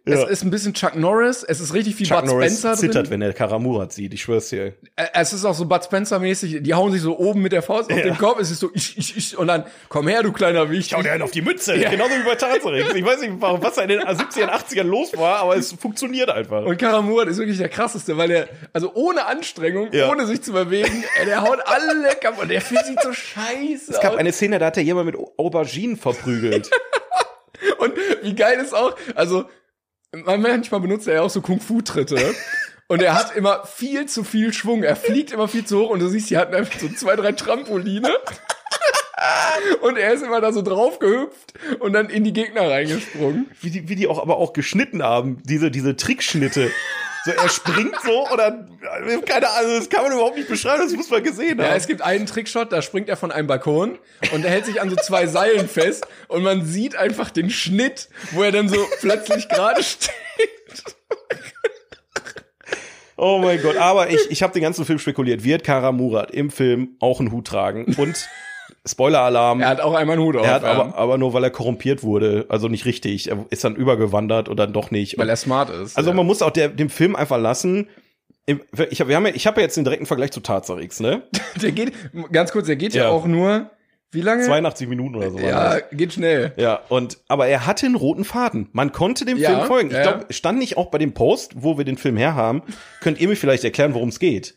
Ja. Es ist ein bisschen Chuck Norris. Es ist richtig viel Chuck Bud Norris Spencer zittert, drin. wenn er Karamurat sieht. Ich schwör's dir. Äh, Es ist auch so Bud Spencer-mäßig. Die hauen sich so oben mit der Faust auf Ja. den Kopf. Es ist so, ich, ich, ich. Und dann, komm her, du kleiner Wicht. Schau dir einen auf die Mütze. Genauso wie bei Tarzanix. Ich weiß nicht, warum- was da in den 70er, 80ern los war, aber es funktioniert einfach. Und Karamurat ist wirklich der krasseste, weil der, also ohne Anstrengung, Ja. ohne sich zu bewegen, ey, der haut alle kaputt. Und der Film sieht so scheiße es gab aus. eine Szene, da hat er jemand mit Auberginen verprügelt. Und wie geil ist auch, also manchmal benutzt er ja auch so Kung-Fu-Tritte. Und er hat immer viel zu viel Schwung. Er fliegt immer viel zu hoch und du siehst, die hatten einfach so zwei, drei Trampoline. Und er ist immer da so drauf gehüpft und dann in die Gegner reingesprungen. wie, die, wie die auch aber auch geschnitten haben, diese, diese Trickschnitte. So, er springt so oder keine Ahnung, das kann man überhaupt nicht beschreiben, das muss man gesehen Ja, haben. es gibt einen Trickshot, da springt er von einem Balkon und er hält sich an so zwei Seilen fest und man sieht einfach den Schnitt, wo er dann so plötzlich gerade steht. Oh mein Gott, aber ich, ich habe den ganzen Film spekuliert. Wird Kara Murat im Film auch einen Hut tragen? Und Spoiler-Alarm. Er hat auch einmal einen Hut auf, Er hat ja, aber, aber nur, weil er korrumpiert wurde, also nicht richtig. Er ist dann übergewandert und dann doch nicht. weil er smart ist. also ja. man muss auch der, dem Film einfach lassen. Ich habe ja, ich hab ja jetzt den direkten Vergleich zu Tarzarix, ne? der geht, ganz kurz, der geht ja, Ja. auch nur, wie lange? 82 Minuten oder so. Ja, das. geht schnell. Ja, und aber er hatte einen roten Faden. Man konnte dem Ja, Film folgen. Ich ja. glaube, stand nicht auch bei dem Post, wo wir den Film herhaben. Könnt ihr mir vielleicht erklären, worum es geht?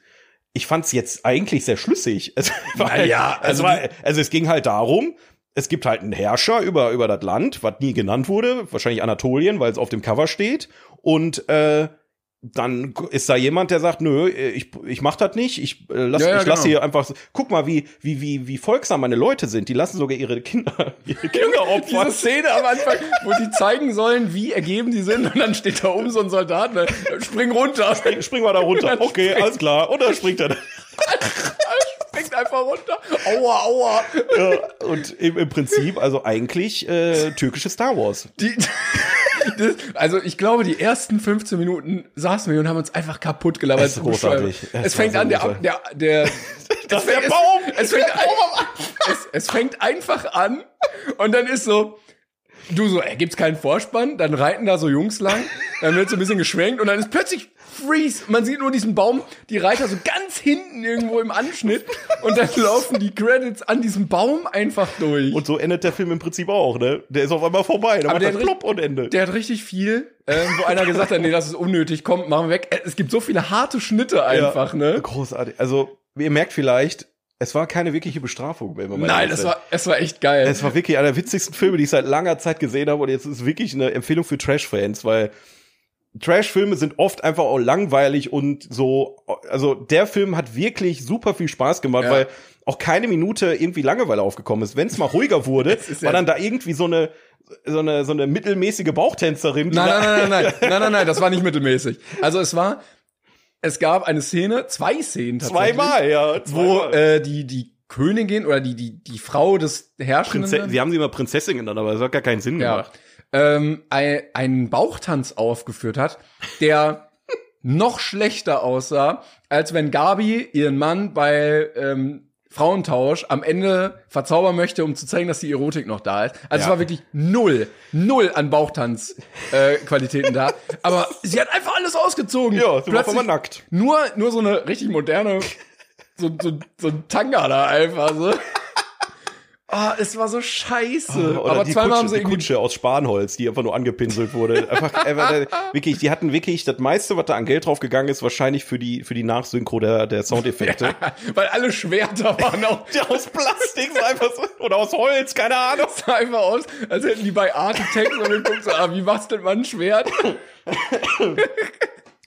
Ich fand es jetzt eigentlich sehr schlüssig. Es Naja, also, also es war, also es ging halt darum, es gibt halt einen Herrscher über über das Land, was nie genannt wurde, wahrscheinlich Anatolien, weil es auf dem Cover steht. Und äh, dann ist da jemand, der sagt, nö, ich, ich mach das nicht, ich äh, lass, Ja, ja, ich lass genau. hier einfach, so- guck mal, wie, wie, wie, wie folgsam meine Leute sind. Die lassen sogar ihre Kinder, ihre Kinder opfern. Diese Szene am Anfang, wo die zeigen sollen, wie ergeben die sind, und dann steht da oben so ein Soldat, ne, spring runter, spring, Spring mal da runter. Okay, alles klar. Und dann springt er da. springt einfach runter. Aua, aua. Ja, und im, im Prinzip, also eigentlich äh, türkische Star Wars. Die, das, also ich glaube, die ersten 15 Minuten saßen wir und haben uns einfach kaputt gelabert. Es ist großartig. Es, Es fängt so an, der, der, der, Das es der Baum! Es, es, fängt ein, es, es fängt einfach an und dann ist so, du so, ey, gibt's keinen Vorspann? Dann reiten da so Jungs lang, dann wird so ein bisschen geschwenkt und dann ist plötzlich Freeze. Man sieht nur diesen Baum, die Reiter so ganz hinten irgendwo im Anschnitt und dann laufen die Credits an diesem Baum einfach durch. Und so endet der Film im Prinzip auch, ne? Der ist auf einmal vorbei. Dann Aber macht der plopp und Ende. Der hat richtig viel, ähm, wo einer gesagt hat, nee, das ist unnötig, komm, machen wir weg. Äh, Es gibt so viele harte Schnitte einfach, ja, ne? Großartig. Also, ihr merkt vielleicht, es war keine wirkliche Bestrafung, wenn man mal Nein, ist. war, es war echt geil. Es war wirklich einer der witzigsten Filme, die ich seit langer Zeit gesehen habe. Und jetzt ist es wirklich eine Empfehlung für Trash-Fans, weil Trash-Filme sind oft einfach auch langweilig und so. Also der Film hat wirklich super viel Spaß gemacht, Ja. weil auch keine Minute irgendwie Langeweile aufgekommen ist. Wenn es mal ruhiger wurde, ist war ja- dann da irgendwie so eine so eine so eine mittelmäßige Bauchtänzerin. nein, nein, nein, nein, nein, nein, nein, nein, das war nicht mittelmäßig. Also es war, es gab eine Szene, zwei Szenen tatsächlich. Zweimal, ja. Wo Zweimal. äh, die, die Königin oder die, die, die Frau des Herrschenden. Prinze Sie haben sie immer Prinzessin genannt, aber das hat gar keinen Sinn ja, gemacht. ähm, ein, einen Bauchtanz aufgeführt hat, der noch schlechter aussah, als wenn Gabi ihren Mann bei ähm, Frauentausch am Ende verzaubern möchte, um zu zeigen, dass die Erotik noch da ist. Also Ja. es war wirklich null, null an Bauchtanz-Qualitäten äh, da. Aber sie hat einfach alles ausgezogen. Ja, sie war einmal nackt. Nur, nur so eine richtig moderne, so, so, so ein Tanga da einfach so. Ah, es war so scheiße. Oder Aber die zweimal Kutsche, haben sie die Kutsche aus Spanholz, die einfach nur angepinselt wurde. Einfach, einfach wirklich, die hatten wirklich das meiste, was da an Geld draufgegangen ist, wahrscheinlich für die für die Nachsynchro der, der Soundeffekte. Weil alle Schwerter waren auch aus Plastik so einfach so, oder aus Holz, keine Ahnung. sah einfach aus, als hätten die bei Architects und geguckt, so, ah, wie bastelt man ein Schwert?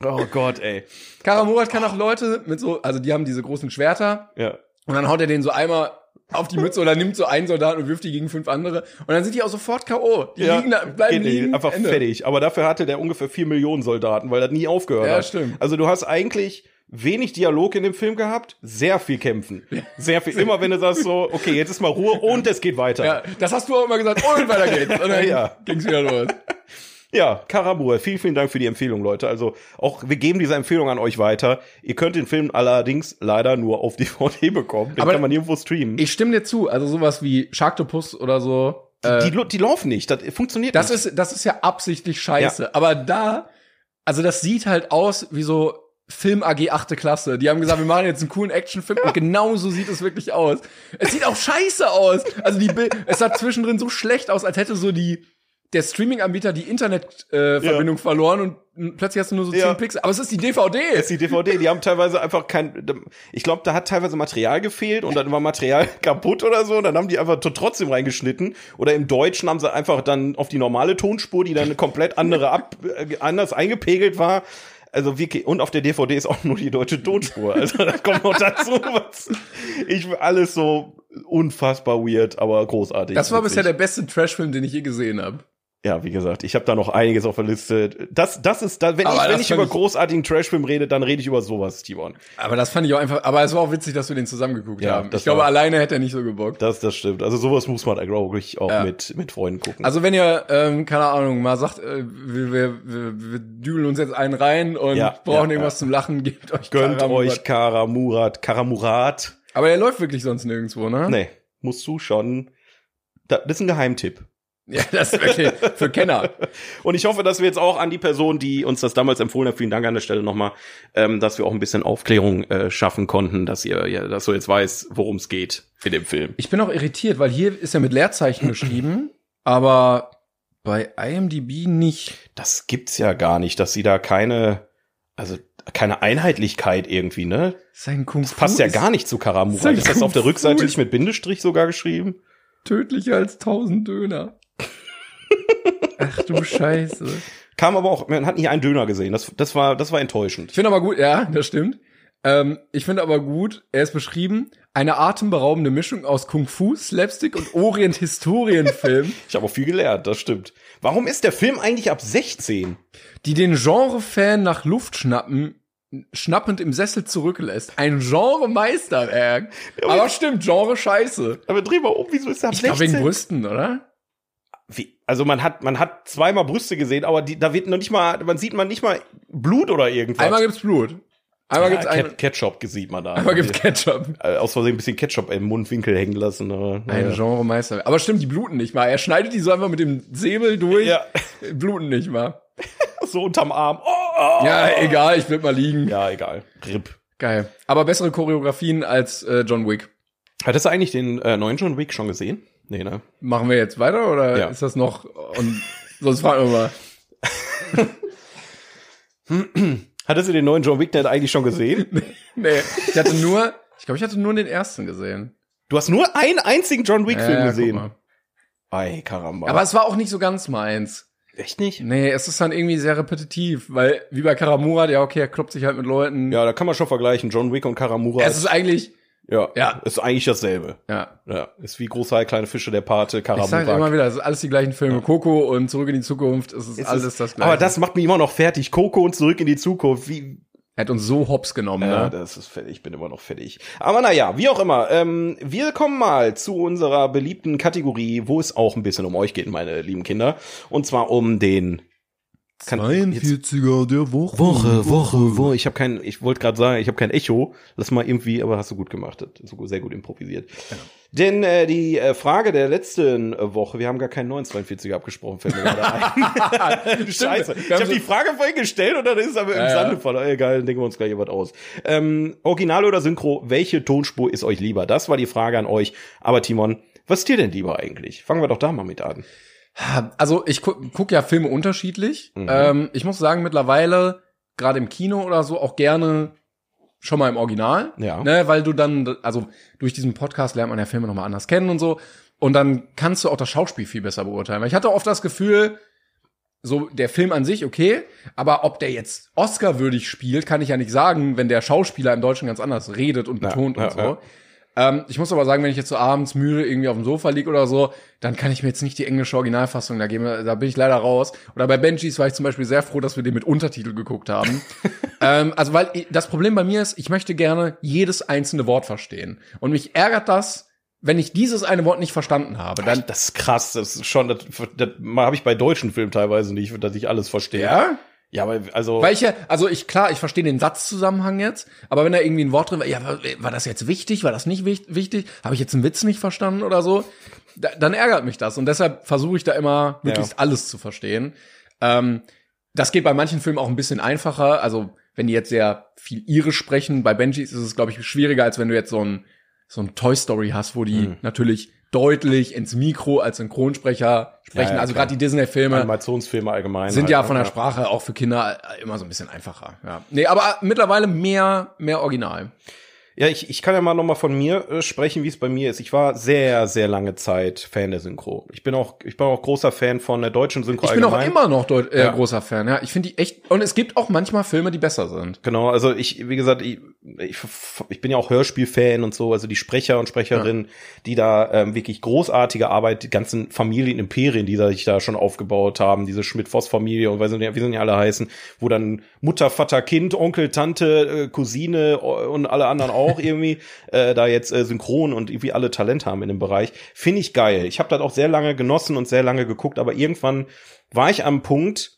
Oh Gott, ey. Karamurat kann auch Leute mit so, also die haben diese großen Schwerter Ja. und dann haut er den so einmal auf die Mütze oder nimmt so einen Soldaten und wirft die gegen fünf andere. Und dann sind die auch sofort K.O. Die liegen da, bleiben geht nicht. liegen. Einfach Ende. fertig. Aber dafür hatte der ungefähr vier Millionen Soldaten, weil das nie aufgehört Ja, hat. stimmt. Also du hast eigentlich wenig Dialog in dem Film gehabt, sehr viel kämpfen. Sehr viel. Immer wenn du sagst so, okay, jetzt ist mal Ruhe und es geht weiter. Ja, das hast du auch immer gesagt. Und weiter geht's. Und dann Ja. ging's wieder los. Ja, Karamur, vielen, vielen Dank für die Empfehlung, Leute. Also auch, wir geben diese Empfehlung an euch weiter. Ihr könnt den Film allerdings leider nur auf DVD bekommen. Den Aber kann man nirgendwo streamen. Ich stimme dir zu. Also sowas wie Sharktopus oder so. die, die, die laufen nicht, das funktioniert Das nicht. ist, das ist ja absichtlich scheiße. Aber da, also das sieht halt aus wie so Film AG 8. Klasse. Die haben gesagt, wir machen jetzt einen coolen Actionfilm und genau so sieht es wirklich aus. Es sieht auch scheiße aus. Also die Bild, es sah zwischendrin so schlecht aus, als hätte so die der Streaming-Anbieter die Internetverbindung äh, Verbindung verloren und plötzlich hast du nur so 10 Ja. Pixel. Aber es ist die DVD. Das ist die DVD, die haben teilweise einfach kein, ich glaube, da hat teilweise Material gefehlt und dann war Material kaputt oder so und dann haben die einfach trotzdem reingeschnitten oder im Deutschen haben sie einfach dann auf die normale Tonspur, die dann eine komplett andere ab, äh, anders eingepegelt war. Also wirklich, und auf der DVD ist auch nur die deutsche Tonspur. Also das kommt noch dazu. Was, ich alles so unfassbar weird, aber großartig. das war bisher der beste Trashfilm, den ich je gesehen habe. Ja, wie gesagt, ich habe da noch einiges auf der Liste. Das, das ist, da, wenn Aber ich, wenn ich über ich- großartigen Trashfilm rede, dann rede ich über sowas, Timon. Aber das fand ich auch einfach, aber es war auch witzig, dass wir den zusammengeguckt Ja, haben. Ich glaube, war- alleine hätte er nicht so gebockt. Das, das stimmt. Also sowas muss man, glaube ich, auch Ja. mit, mit Freunden gucken. Also wenn ihr, ähm, keine Ahnung, mal sagt, äh, wir, wir, wir, wir dübeln uns jetzt einen rein und Ja, brauchen irgendwas zum Lachen, gebt euch Gönnt Karamurat. euch Karamurat, Karamurat. Aber der läuft wirklich sonst nirgendwo, ne? Nee, musst du schon. Da, das ist ein Geheimtipp. Ja, das ist wirklich für Kenner. Und ich hoffe, dass wir jetzt auch an die Person, die uns das damals empfohlen hat, vielen Dank an der Stelle nochmal, ähm, dass wir auch ein bisschen Aufklärung äh, schaffen konnten, dass ihr, ja, dass du jetzt weißt, worum es geht in dem Film. Ich bin auch irritiert, weil hier ist ja mit Leerzeichen geschrieben, aber bei IMDb nicht. Das gibt's ja gar nicht, dass sie da keine, also keine Einheitlichkeit irgendwie, ne? Sein Kung Das passt ja gar nicht zu Karamurat. Sein Ist das auf der Rückseite nicht mit Bindestrich sogar geschrieben? tödlicher als tausend Döner. Ach du Scheiße. Kam aber auch, man hat nicht einen Döner gesehen. Das, das war, das war enttäuschend. Ich finde aber gut, ja, das stimmt. Ähm, ich finde aber gut, er ist beschrieben, eine atemberaubende Mischung aus Kung Fu, Slapstick und Orient-Historienfilm, Ich habe auch viel gelernt, das stimmt. Warum ist der Film eigentlich ab 16? die den Genre-Fan nach Luft schnappen, schnappend im Sessel zurücklässt. Ein Genre-Meisterwerk. Aber stimmt, Genre scheiße. Aber dreh mal um, wieso ist der ab Ich glaube 16? wegen Brüsten, oder? Wie? Also man hat, man hat zweimal Brüste gesehen, aber die, da wird noch nicht mal, man sieht man nicht mal Blut oder irgendwas. Einmal gibt's Blut. Einmal ja, gibt's ein, Ket Ketchup sieht man da. einmal gibt's Ketchup. Äh, Aus Versehen ein bisschen Ketchup im Mundwinkel hängen lassen. Aber, Ein naja. Genre-Meisterwerk. Aber stimmt, die bluten nicht mal. Er schneidet die so einfach mit dem Säbel durch. Ja. Bluten nicht mal. so unterm Arm. Oh, oh. Ja, egal, ich bleib mal liegen. ja, egal. Rip. Geil. Aber bessere Choreografien als äh, John Wick. Hattest du eigentlich den äh, neuen John Wick schon gesehen? Nee, ne? Machen wir jetzt weiter oder Ja. ist das noch? Und sonst fragen wir mal. Hattest du den neuen John Wick denn eigentlich schon gesehen? Nee, ich hatte nur, ich glaube, ich hatte nur den ersten gesehen. Du hast nur einen einzigen John Wick-Film Ja, gesehen. Ei, Karamba. Aber es war auch nicht so ganz meins. echt nicht? Nee, es ist dann irgendwie sehr repetitiv, weil wie bei Karamura, ja okay, er kloppt sich halt mit Leuten. Ja, da kann man schon vergleichen. John Wick und Karamura. Es ist eigentlich, ja, ja. ist eigentlich dasselbe. ja. Ja, ist wie große Hai, kleine Fische, der Pate, Ich sage immer wieder, es ist alles die gleichen Filme. Coco und Zurück in die Zukunft, es ist Es alles ist- das gleiche. Aber das macht mich immer noch fertig. Coco und zurück in die Zukunft. Wie, er hat uns so hops genommen, Ja, ne? das ist fertig. Ich bin immer noch fertig. Aber naja, wie auch immer. Ähm, wir kommen mal zu unserer beliebten Kategorie, wo es auch ein bisschen um euch geht, meine lieben Kinder. Und zwar um den kann, 42er der Woche. Woche, Woche, Woche. Ich habe kein, ich wollte gerade sagen, ich habe kein Echo. Lass mal irgendwie, aber hast du gut gemacht. So sehr gut improvisiert. Denn äh, die äh, Frage der letzten äh, Woche, wir haben gar keinen 942er abgesprochen, fällt mir gerade ein. Scheiße. Ich habe die Frage vorhin gestellt und dann ist es aber im Ja, Sande ja. von, egal, dann denken wir uns gleich was aus. Ähm, Original oder Synchro, welche Tonspur ist euch lieber? Das war die Frage an euch. Aber Timon, was ist dir denn lieber eigentlich? Fangen wir doch da mal mit an. Also ich gu guck ja Filme unterschiedlich. Mhm. Ähm, ich muss sagen, mittlerweile, gerade im Kino oder so, auch gerne schon mal im Original. Ja. Ne, weil du dann, also durch diesen Podcast lernt man ja Filme nochmal anders kennen und so. Und dann kannst du auch das Schauspiel viel besser beurteilen. Weil ich hatte oft das Gefühl, so der Film an sich, okay, aber ob der jetzt Oscar-würdig spielt, kann ich ja nicht sagen, wenn der Schauspieler im Deutschen ganz anders redet und Ja, betont ja, und so. ja. Ähm, ich muss aber sagen, wenn ich jetzt so abends müde irgendwie auf dem Sofa lieg oder so, dann kann ich mir jetzt nicht die englische Originalfassung da geben. Da bin ich leider raus. Oder bei Benjis war ich zum Beispiel sehr froh, dass wir den mit Untertitel geguckt haben. ähm, also weil das Problem bei mir ist, ich möchte gerne jedes einzelne Wort verstehen. Und mich ärgert das, wenn ich dieses eine Wort nicht verstanden habe, dann. Das ist krass, das ist schon, das, das habe ich bei deutschen Filmen teilweise nicht, dass ich alles verstehe. Ja? Ja, aber also. Weil ich ja, also ich, klar, ich verstehe den Satzzusammenhang jetzt, aber wenn da irgendwie ein Wort drin war, ja, war, war das jetzt wichtig, war das nicht wich- wichtig, habe ich jetzt einen Witz nicht verstanden oder so, da, dann ärgert mich das und deshalb versuche ich da immer möglichst Ja. alles zu verstehen. Ähm, das geht bei manchen Filmen auch ein bisschen einfacher, also wenn die jetzt sehr viel Irisch sprechen, bei Benjis ist es, glaube ich, schwieriger, als wenn du jetzt so ein, so ein Toy Story hast, wo die Mhm. natürlich deutlich ins Mikro als Synchronsprecher sprechen. Ja, ja, also gerade die Disney-Filme Animationsfilme allgemein. sind halt, ja ne? von der Sprache auch für Kinder immer so ein bisschen einfacher. Ja. Nee, aber mittlerweile mehr, mehr Original. Ja, ich, ich kann ja mal noch mal von mir äh, sprechen, wie es bei mir ist. Ich war sehr, sehr lange Zeit Fan der Synchro. Ich bin auch, ich bin auch großer Fan von der deutschen Synchro Ich bin auch allgemein. immer noch deut äh, Ja. großer Fan. Ja, ich finde die echt. Und es gibt auch manchmal Filme, die besser sind. Genau, also ich, wie gesagt, ich, ich, ich bin ja auch Hörspielfan und so, also die Sprecher und Sprecherinnen, die da ähm, wirklich großartige Arbeit, die ganzen Familienimperien, die da sich da schon aufgebaut haben, diese Schmidt-Voss-Familie und weiß nicht, wie sie nicht alle heißen, wo dann Mutter, Vater, Kind, Onkel, Tante, äh, Cousine äh, und alle anderen auch irgendwie äh, da jetzt äh, synchron und irgendwie alle Talent haben in dem Bereich, finde ich geil. Ich habe das auch sehr lange genossen und sehr lange geguckt, aber irgendwann war ich am Punkt,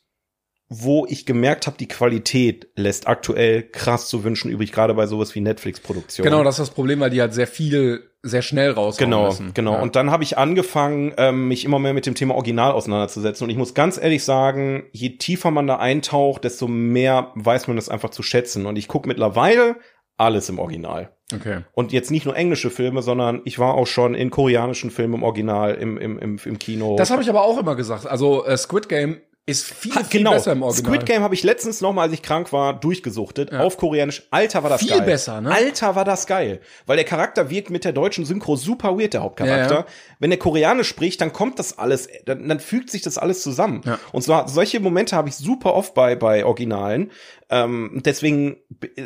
wo ich gemerkt habe, die Qualität lässt aktuell krass zu wünschen übrig, gerade bei sowas wie Netflix-Produktionen. Genau, das ist das Problem, weil die halt sehr viel, sehr schnell rauskommen Genau, müssen. genau. Ja. Und dann habe ich angefangen, ähm, mich immer mehr mit dem Thema Original auseinanderzusetzen. Und ich muss ganz ehrlich sagen, je tiefer man da eintaucht, desto mehr weiß man das einfach zu schätzen. Und ich gucke mittlerweile alles im Original. okay. Und jetzt nicht nur englische Filme, sondern ich war auch schon in koreanischen Filmen im Original, im, im, im, im Kino. Das habe ich aber auch immer gesagt. Also äh, Squid Game ist viel, Ha, viel genau. besser im Original. Squid Game habe ich letztens noch mal, als ich krank war, durchgesuchtet auf Koreanisch. Alter, war das Viel geil. besser, ne? Alter, war das geil, weil der Charakter wirkt mit der deutschen Synchro super weird, der Hauptcharakter. Ja, ja. Wenn der Koreanisch spricht, dann kommt das alles, dann, dann fügt sich das alles zusammen. Ja. Und zwar solche Momente habe ich super oft bei bei Originalen. Ähm, deswegen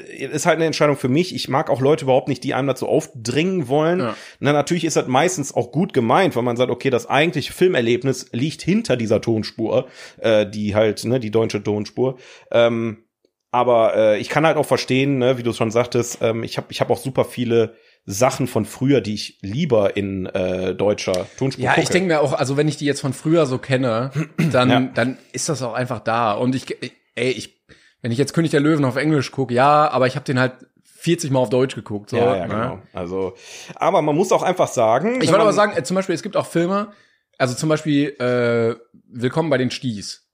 ist halt eine Entscheidung für mich. Ich mag auch Leute überhaupt nicht, die einem dazu aufdringen wollen. Ja. Na, natürlich ist das meistens auch gut gemeint, weil man sagt, okay, das eigentliche Filmerlebnis liegt hinter dieser Tonspur, äh, die halt, ne, die deutsche Tonspur. Ähm, aber äh, ich kann halt auch verstehen, ne, wie du schon sagtest, ähm, ich habe ich hab auch super viele Sachen von früher, die ich lieber in äh, deutscher Tonspur Ja, gucke. ich denke mir auch, also wenn ich die jetzt von früher so kenne, dann, Ja. dann ist das auch einfach da. Und ich, ey, ich, wenn ich jetzt König der Löwen auf Englisch gucke, ja, aber ich habe den halt 40 Mal auf Deutsch geguckt. So, ja, ja, ne? genau. Also, aber man muss auch einfach sagen, Ich wollte aber sagen, äh, zum Beispiel, es gibt auch Filme, also zum Beispiel äh, Willkommen bei den Sties.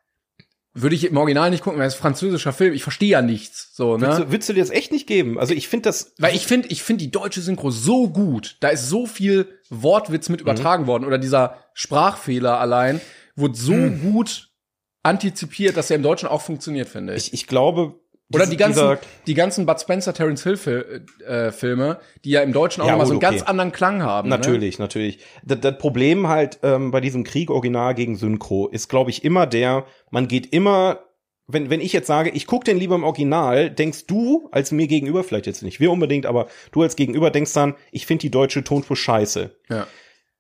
Würde ich im Original nicht gucken, weil es ist ein französischer Film. Ich verstehe ja nichts. So, Würdest ne? du, würdest du dir das echt nicht geben? Also ich finde das. Weil ich finde, ich finde die deutsche Synchro so gut. Da ist so viel Wortwitz Mhm. mit übertragen worden. Oder dieser Sprachfehler allein wurde so Mhm. gut antizipiert, dass er im Deutschen auch funktioniert, finde ich. Ich, ich glaube. Oder die ganzen, die ganzen Bud Spencer, Terence Hill äh, Filme, die ja im Deutschen auch Ja, nochmal so einen okay. ganz anderen Klang haben. Ne? Natürlich, natürlich. Das, das Problem halt ähm, bei diesem Krieg Original gegen Synchro ist, glaube ich, immer der, man geht immer, wenn, wenn ich jetzt sage, ich gucke den lieber im Original, denkst du als mir gegenüber, vielleicht jetzt nicht wir unbedingt, aber du als Gegenüber denkst dann, ich finde die deutsche Tonspur scheiße. Ja.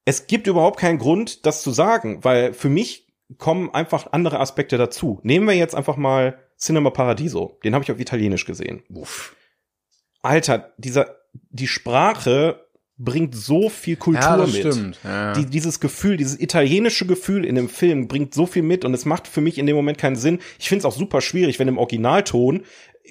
Es gibt überhaupt keinen Grund, das zu sagen, weil für mich kommen einfach andere Aspekte dazu. Nehmen wir jetzt einfach mal Cinema Paradiso. Den habe ich auf Italienisch gesehen. Uff. Alter, dieser, die Sprache bringt so viel Kultur Ja, das mit. stimmt. Ja. Die, dieses Gefühl, dieses italienische Gefühl in dem Film bringt so viel mit und es macht für mich in dem Moment keinen Sinn. Ich finde es auch super schwierig, wenn im Originalton,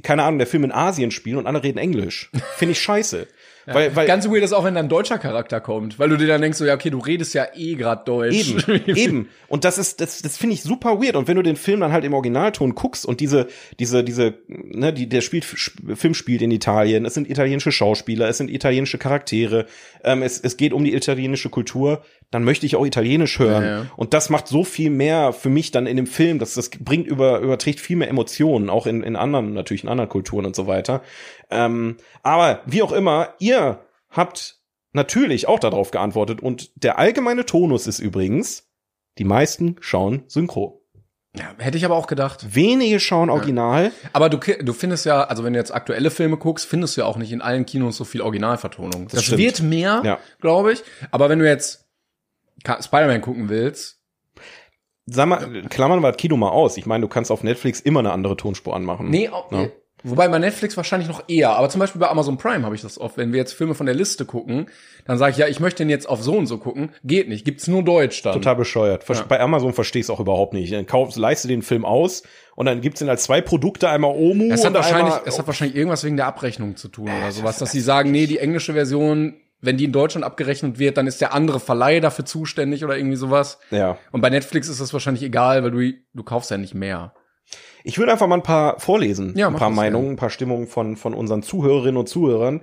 keine Ahnung, der Film in Asien spielt und alle reden Englisch. Finde ich scheiße. Weil, weil Ganz weird ist auch, wenn dann ein deutscher Charakter kommt, weil du dir dann denkst, so, ja, okay, du redest ja eh grad Deutsch. Eben, eben. Und das ist, das, das finde ich super weird. Und wenn du den Film dann halt im Originalton guckst und diese, diese, diese, ne, die, der spielt, sp- Film spielt in Italien, es sind italienische Schauspieler, es sind italienische Charaktere, ähm, es, es geht um die italienische Kultur, dann möchte ich auch Italienisch hören. Ja, ja. Und das macht so viel mehr für mich dann in dem Film, dass das bringt über, überträgt viel mehr Emotionen, auch in, in anderen, natürlich in anderen Kulturen und so weiter. Ähm, aber wie auch immer, ihr habt natürlich auch darauf geantwortet und der allgemeine Tonus ist übrigens, die meisten schauen Synchro. Ja, hätte ich aber auch gedacht. Wenige schauen Original. Aber du, du findest ja, also wenn du jetzt aktuelle Filme guckst, findest du ja auch nicht in allen Kinos so viel Originalvertonung. Das, stimmt. wird mehr, Ja. glaube ich. Aber wenn du jetzt Spider-Man gucken willst, Sag mal, klammern wir das Kino mal aus. Ich meine, du kannst auf Netflix immer eine andere Tonspur anmachen. nee, auch, Ja. Wobei bei Netflix wahrscheinlich noch eher, aber zum Beispiel bei Amazon Prime habe ich das oft. Wenn wir jetzt Filme von der Liste gucken, dann sage ich, ja, ich möchte den jetzt auf so und so gucken. Geht nicht, gibt's nur Deutsch dann. Total bescheuert. Ja. Bei Amazon verstehe ich es auch überhaupt nicht. Dann kauf, leiste den Film aus und dann gibt's den als zwei Produkte, einmal Omu Es hat, und wahrscheinlich, einmal, es hat wahrscheinlich irgendwas wegen der Abrechnung zu tun oder sowas, dass sie sagen, nee, die englische Version, wenn die in Deutschland abgerechnet wird, dann ist der andere Verleih dafür zuständig oder irgendwie sowas. ja. Und bei Netflix ist das wahrscheinlich egal, weil du, du kaufst ja nicht mehr. Ich würde einfach mal ein paar vorlesen. Ja, ein paar Meinungen, ein paar Stimmungen von, von unseren Zuhörerinnen und Zuhörern.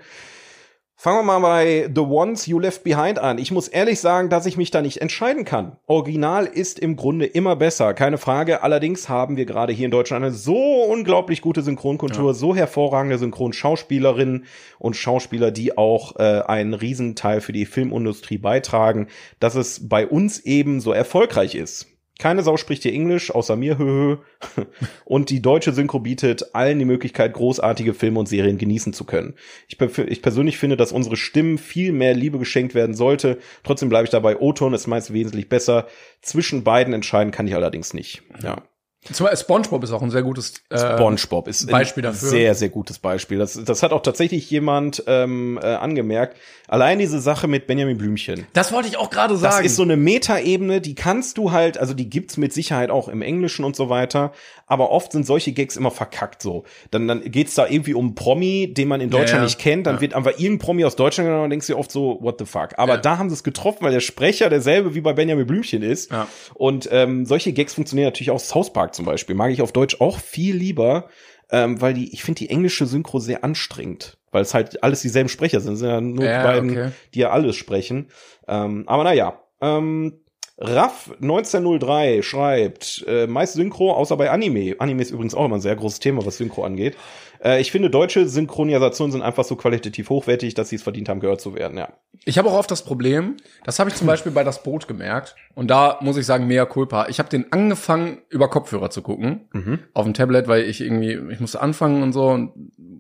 Fangen wir mal bei The Ones You Left Behind an. Ich muss ehrlich sagen, dass ich mich da nicht entscheiden kann. Original ist im Grunde immer besser, keine Frage. Allerdings haben wir gerade hier in Deutschland eine so unglaublich gute Synchronkultur, so hervorragende Synchronschauspielerinnen und Schauspieler, die auch äh, einen Riesenteil für die Filmindustrie beitragen, dass es bei uns eben so erfolgreich ist. Keine Sau spricht hier Englisch, außer mir, höhö. Und die deutsche Synchro bietet allen die Möglichkeit, großartige Filme und Serien genießen zu können. Ich, ich persönlich finde, dass unsere Stimmen viel mehr Liebe geschenkt werden sollte. Trotzdem bleibe ich dabei, O-Ton ist meist wesentlich besser. Zwischen beiden entscheiden kann ich allerdings nicht. Ja. Zum Beispiel SpongeBob ist auch ein sehr gutes äh, SpongeBob ist Beispiel ein dafür. sehr, sehr gutes Beispiel. Das, das hat auch tatsächlich jemand ähm, äh, angemerkt. Allein diese Sache mit Benjamin Blümchen. Das wollte ich auch gerade Das sagen. ist so eine Metaebene, die kannst du halt, also die gibt's mit Sicherheit auch im Englischen und so weiter, aber oft sind solche Gags immer verkackt so. Dann, dann geht's da irgendwie um einen Promi, den man in Deutschland Ja, ja. nicht kennt, dann Ja. wird einfach irgendein Promi aus Deutschland genommen und denkst dir oft so, what the fuck. Aber da haben sie es getroffen, weil der Sprecher derselbe wie bei Benjamin Blümchen ist. Ja. Und ähm, solche Gags funktionieren natürlich auch South Park zum Beispiel. Mag ich auf Deutsch auch viel lieber, ähm, weil die, ich finde die englische Synchro sehr anstrengend, weil es halt alles dieselben Sprecher sind. Es sind ja nur Ja, die beiden, okay. die ja alles sprechen. Ähm, aber naja. Ähm, Raff 1903 schreibt, äh, meist Synchro, außer bei Anime. Anime ist übrigens auch immer ein sehr großes Thema, was Synchro angeht. Äh, ich finde, deutsche Synchronisationen sind einfach so qualitativ hochwertig, dass sie es verdient haben, gehört zu werden, ja. Ich habe auch oft das Problem, das habe ich zum Beispiel bei das Boot gemerkt. Und da muss ich sagen, mea culpa. Ich habe den angefangen, über Kopfhörer zu gucken. Auf dem Tablet, weil ich irgendwie, ich musste anfangen und so und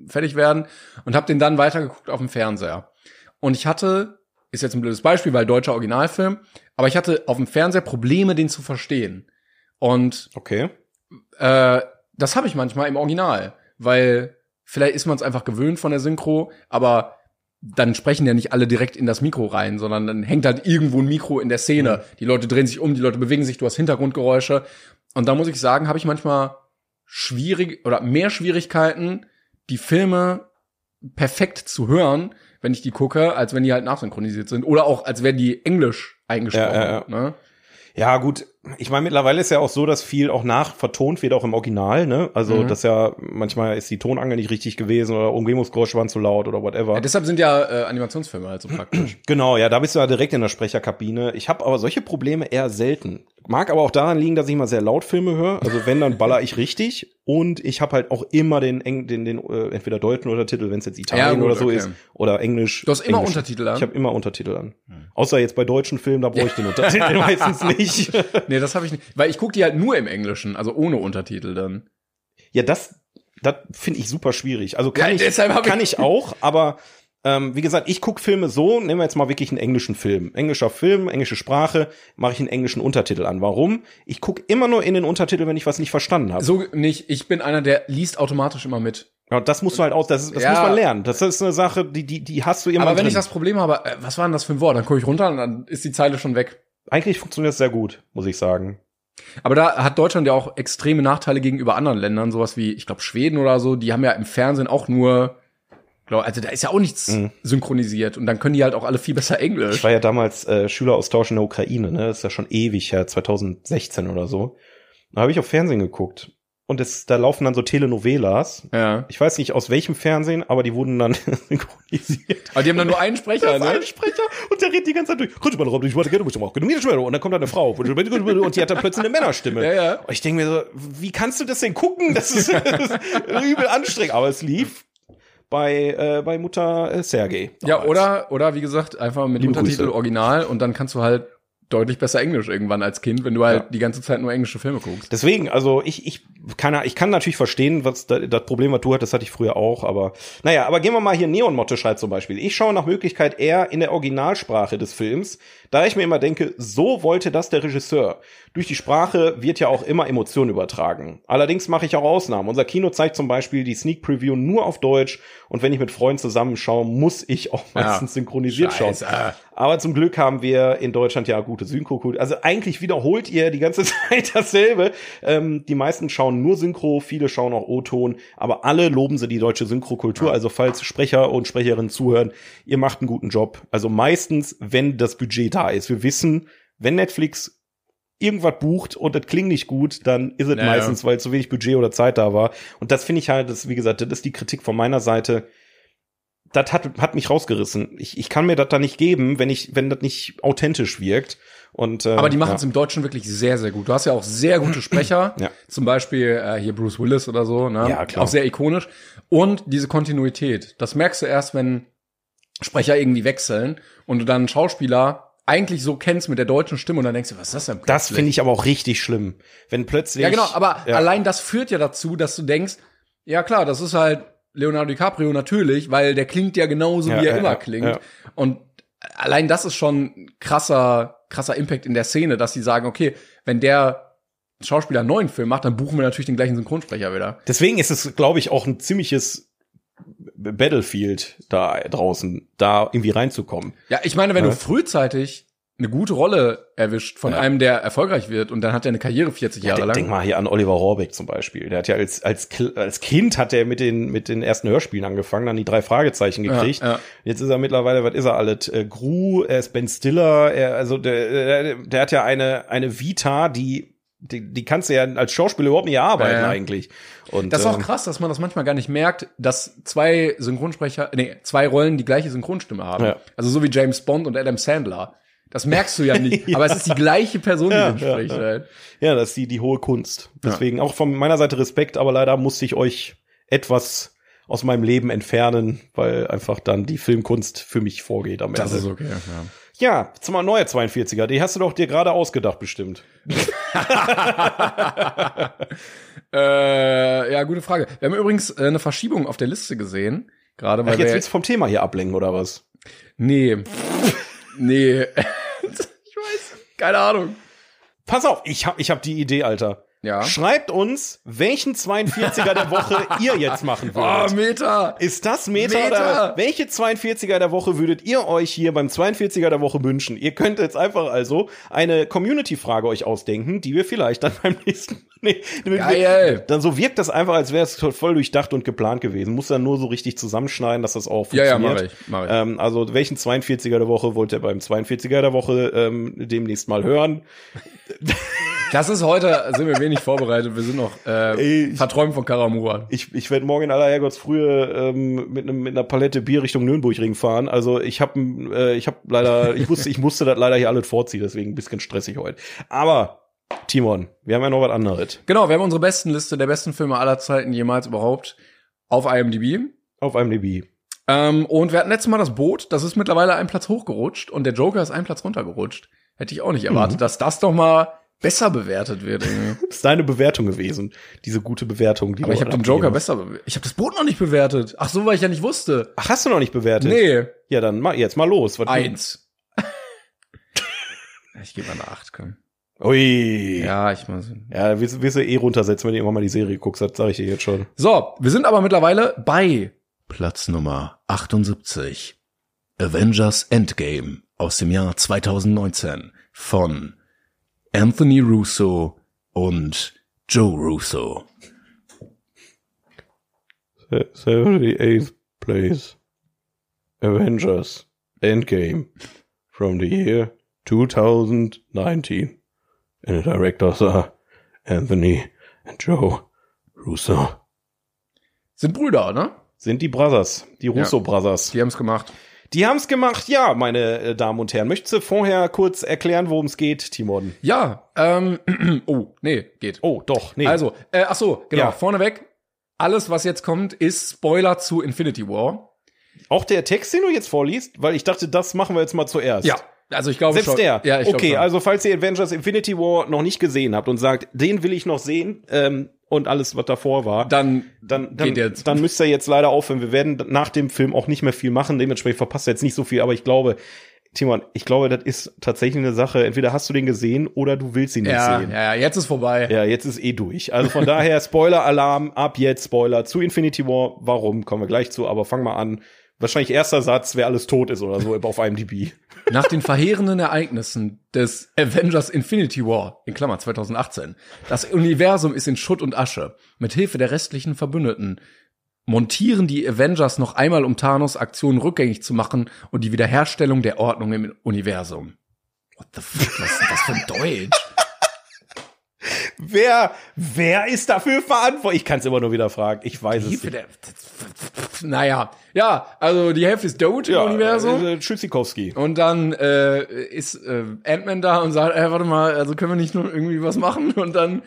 fertig werden. Und habe den dann weitergeguckt auf dem Fernseher. Und ich hatte, ist jetzt ein blödes Beispiel, weil deutscher Originalfilm, aber ich hatte auf dem Fernseher Probleme, den zu verstehen. Und Okay. äh, das habe ich manchmal im Original, weil vielleicht ist man es einfach gewöhnt von der Synchro, aber dann sprechen ja nicht alle direkt in das Mikro rein, sondern dann hängt halt irgendwo ein Mikro in der Szene. Die Leute drehen sich um, die Leute bewegen sich, du hast Hintergrundgeräusche. Und da muss ich sagen, habe ich manchmal schwierig oder mehr Schwierigkeiten, die Filme perfekt zu hören, wenn ich die gucke, als wenn die halt nachsynchronisiert sind. Oder auch, als wären die Englisch eingesprochen. Ja, ja, ja. Ne? Ja, gut. Ich meine, mittlerweile ist ja auch so, dass viel auch nachvertont wird, auch im Original, ne? Also, Mhm. das ja, manchmal ist die Tonangel nicht richtig gewesen oder Umgebungsgeräusche waren zu laut oder whatever. Ja, deshalb sind ja äh, Animationsfilme halt so praktisch. Genau, ja, da bist du ja direkt in der Sprecherkabine. Ich habe aber solche Probleme eher selten. Mag aber auch daran liegen, dass ich mal sehr laut Filme höre. Also wenn, dann baller ich richtig. Und ich habe halt auch immer den, Eng den, den äh, entweder deutschen Untertitel, wenn es jetzt Italien Ja, gut, oder so okay. ist, oder Englisch. Du hast immer Englisch. Untertitel an? Hm. Ich habe immer Untertitel an. Außer jetzt bei deutschen Filmen, da brauche ich den Untertitel meistens nicht. Nee, das habe ich nicht. Weil ich gucke die halt nur im Englischen, also ohne Untertitel dann. Ja, das, das finde ich super schwierig. Also kann Ja, ich, kann ich- ich auch, aber ähm, wie gesagt, ich guck Filme so, nehmen wir jetzt mal wirklich einen englischen Film. Englischer Film, englische Sprache, mache ich einen englischen Untertitel an. Warum? Ich guck immer nur in den Untertitel, wenn ich was nicht verstanden habe. So nicht, ich bin einer, der liest automatisch immer mit. Ja, das musst du halt aus, das, das Ja. muss man lernen. Das ist eine Sache, die, die, die hast du immer Aber wenn drin. ich das Problem habe, äh, was war denn das für ein Wort? Dann gucke ich runter und dann ist die Zeile schon weg. Eigentlich funktioniert das sehr gut, muss ich sagen. Aber da hat Deutschland ja auch extreme Nachteile gegenüber anderen Ländern, sowas wie, ich glaube, Schweden oder so, die haben ja im Fernsehen auch nur, glaub, also da ist ja auch nichts Mhm. synchronisiert und dann können die halt auch alle viel besser Englisch. Ich war ja damals äh, Schüleraustausch in der Ukraine, ne? Das ist ja schon ewig her, 2016 oder so. Da habe ich auf Fernsehen geguckt. Und es, da laufen dann so Telenovelas. Ja. Ich weiß nicht aus welchem Fernsehen, aber die wurden dann synchronisiert. Aber die haben dann nur einen Sprecher, ne? ein Sprecher und der redet die ganze Zeit durch. Und dann kommt da eine Frau und die hat dann plötzlich eine Männerstimme. Ja, ja. Und ich denke mir so, wie kannst du das denn gucken? Das ist, das ist übel anstrengend. Aber es lief bei, äh, bei Mutter äh, Sergei. Ja, oder, oder wie gesagt, einfach mit Liebe Untertitel Grüße. original und dann kannst du halt deutlich besser Englisch irgendwann als Kind, wenn du halt Ja. die ganze Zeit nur englische Filme guckst. Deswegen, also ich, ich kann, ich kann natürlich verstehen, was da, das Problem, was du hattest, hatte ich früher auch, aber naja, aber gehen wir mal hier Neon Motte schreibt zum Beispiel. Ich schaue nach Möglichkeit eher in der Originalsprache des Films, da ich mir immer denke, so wollte das der Regisseur. Durch die Sprache wird ja auch immer Emotion übertragen. Allerdings mache ich auch Ausnahmen. Unser Kino zeigt zum Beispiel die Sneak Preview nur auf Deutsch und wenn ich mit Freunden zusammenschaue, muss ich auch meistens synchronisiert schauen. Scheiße. Aber zum Glück haben wir in Deutschland ja gute Synchro. Also eigentlich wiederholt ihr die ganze Zeit dasselbe. Ähm, die meisten schauen nur Synchro, viele schauen auch O-Ton, aber alle loben sie die deutsche Synchrokultur. Also falls Sprecher und Sprecherinnen zuhören, ihr macht einen guten Job. Also meistens, wenn das Budget da ist. Wir wissen, wenn Netflix irgendwas bucht und das klingt nicht gut, dann ist es Ja, meistens, weil zu wenig Budget oder Zeit da war. Und das finde ich halt, das, wie gesagt, das ist die Kritik von meiner Seite das hat, hat mich rausgerissen. Ich, ich kann mir das da nicht geben, wenn ich, wenn das nicht authentisch wirkt. Und, äh, Aber die machen es ja. im Deutschen wirklich sehr, sehr gut. Du hast ja auch sehr gute Sprecher. Ja. Zum Beispiel äh, hier Bruce Willis oder so. Ne? Ja, klar. Auch sehr ikonisch. Und diese Kontinuität. Das merkst du erst, wenn Sprecher irgendwie wechseln und du dann einen Schauspieler eigentlich so kennst mit der deutschen Stimme und dann denkst du, was ist das denn? Das finde ich aber auch richtig schlimm. Wenn plötzlich. Ja, genau, aber ja. allein das führt ja dazu, dass du denkst, ja klar, das ist halt Leonardo DiCaprio natürlich, weil der klingt ja genauso, Ja, wie er ja, immer klingt. Und allein das ist schon ein krasser, krasser Impact in der Szene, dass sie sagen, okay, wenn der Schauspieler einen neuen Film macht, dann buchen wir natürlich den gleichen Synchronsprecher wieder. Deswegen ist es, glaube ich, auch ein ziemliches Battlefield da draußen, da irgendwie reinzukommen. Ja, ich meine, wenn Ja. du frühzeitig eine gute Rolle erwischt von Ja. einem, der erfolgreich wird und dann hat er eine Karriere 40 Jahre denk, lang. denk mal hier an Oliver Rohrbeck zum Beispiel. Der hat ja als, als, als Kind hat er mit den, mit den ersten Hörspielen angefangen, dann die drei Fragezeichen gekriegt. Ja, ja. Jetzt ist er mittlerweile, was ist er alles? Äh, Gru, er ist Ben Stiller, er, also der, der, der hat ja eine, eine Vita, die, die, die kannst du ja als Schauspieler überhaupt nicht erarbeiten Ja, ja. eigentlich. Und, Das ist auch ähm, krass, dass man das manchmal gar nicht merkt, dass zwei Synchronsprecher, nee, zwei Rollen die gleiche Synchronstimme haben. Ja. Also so wie James Bond und Adam Sandler. Das merkst du ja nicht, aber es ist die gleiche Person, die Ja, den ja, spricht. ja. Halt. Ja, das ist die, die hohe Kunst. Deswegen auch von meiner Seite Respekt, aber leider musste ich euch etwas aus meinem Leben entfernen, weil einfach dann die Filmkunst für mich vorgeht am Das Ende. ist okay. Ja. Ja, jetzt mal neuer 42er. Die hast du doch dir gerade ausgedacht, bestimmt. Äh, ja, gute Frage. Wir haben übrigens äh, eine Verschiebung auf der Liste gesehen. Gerade weil Ach, jetzt willst du vom Thema hier ablenken, oder was? Nee. nee. ich weiß. Keine Ahnung. Pass auf, ich hab, ich hab die Idee, Alter. Ja. Schreibt uns, welchen 42er der Woche ihr jetzt machen Oh, würdet. Meta. Ist das Meta, Meta. oder welche 42er der Woche würdet ihr euch hier beim 42er der Woche wünschen? Ihr könnt jetzt einfach also eine Community-Frage euch ausdenken, die wir vielleicht dann beim nächsten nee, Geil. Dann so wirkt das einfach, als wäre es voll durchdacht und geplant gewesen. Muss dann nur so richtig zusammenschneiden, dass das auch Ja, ja, funktioniert. mach ich, mach ich. Ähm, also welchen 42er der Woche wollt ihr beim 42er der Woche ähm, demnächst mal hören? Das ist heute, sind wir wenig vorbereitet. Wir sind noch äh, Ey, verträumt von Karamura. Ich, ich werde morgen in aller Herrgottsfrühe ähm, mit, einem, mit einer Palette Bier Richtung Nürnbergring fahren. Also ich habe äh, ich habe leider, ich musste, ich musste das leider hier alles vorziehen, deswegen ein bisschen stressig heute. Aber Timon, wir haben ja noch was anderes. Genau, wir haben unsere besten Liste der besten Filme aller Zeiten jemals überhaupt auf IMDb. Auf einem DB. Ähm, und wir hatten letztes Mal das Boot, das ist mittlerweile einen Platz hochgerutscht und der Joker ist einen Platz runtergerutscht. Hätte ich auch nicht erwartet, dass das doch mal besser bewertet wird. Irgendwie. Das ist deine Bewertung gewesen, diese gute Bewertung. Die Aber du ich habe den Joker hast. besser bewertet. Ich habe das Boot noch nicht bewertet. Ach so, weil ich ja nicht wusste. Ach, hast du noch nicht bewertet? Nee. Ja, dann mal jetzt mal los. Was Eins. ich gebe eine Acht, komm. Ui. Ja, Ja, ich muss. ja wirst, wirst du eh runtersetzen, wenn du irgendwann mal die Serie guckst, das sage ich dir jetzt schon. So, wir sind aber mittlerweile bei Platz Nummer 78. Avengers Endgame aus dem Jahr 2019 von Anthony Russo und Joe Russo. 78th place. Avengers Endgame from the year 2019. And the directors are Anthony and Joe Russo. Sind Brüder, ne? Sind die Brothers, die Russo Brothers. Die haben's gemacht. Die haben's gemacht, ja, meine äh, Damen und Herren. Möchtest du vorher kurz erklären, worum es geht, Timon? Ja, ähm, oh, nee, geht. Oh, doch, nee. Also, äh, ach so, genau, Ja. vorneweg. Alles, was jetzt kommt, ist Spoiler zu Infinity War. auch der Text, den du jetzt vorliest, weil ich dachte, das machen wir jetzt mal zuerst. Ja, Also ich glaube Selbst schon. der. Ja, ich okay, also falls ihr Avengers Infinity War noch nicht gesehen habt und sagt, den will ich noch sehen ähm, und alles, was davor war, dann dann, dann, dann müsst ihr jetzt leider aufhören. Wir werden nach dem Film auch nicht mehr viel machen. Dementsprechend verpasst ihr jetzt nicht so viel. Aber ich glaube, Timon, ich glaube, das ist tatsächlich eine Sache. Entweder hast du den gesehen oder du willst ihn nicht ja, sehen. ja, ja, jetzt ist vorbei. Ja, jetzt ist eh durch. Also von daher Spoiler-Alarm, ab jetzt Spoiler zu Infinity War. Warum, kommen wir gleich zu, aber fang mal an. Wahrscheinlich erster Satz, wer alles tot ist oder so auf IMDb. Nach den verheerenden Ereignissen des Avengers Infinity War, in Klammer 2018, das Universum ist in Schutt und Asche. Mit Hilfe der restlichen Verbündeten montieren die Avengers noch einmal, um Thanos Aktionen rückgängig zu machen und die Wiederherstellung der Ordnung im Universum. What the fuck, was ist das für ein Deutsch? Wer, wer ist dafür verantwortlich? Ich kann es immer nur wieder fragen. Ich weiß es Hilfe nicht. der, naja, ja, also die Hälfte ist Doge im Universum. äh, Tschüssikowski. Und dann äh, ist äh, Ant-Man da und sagt, äh, warte mal, also können wir nicht nur irgendwie was machen? Und dann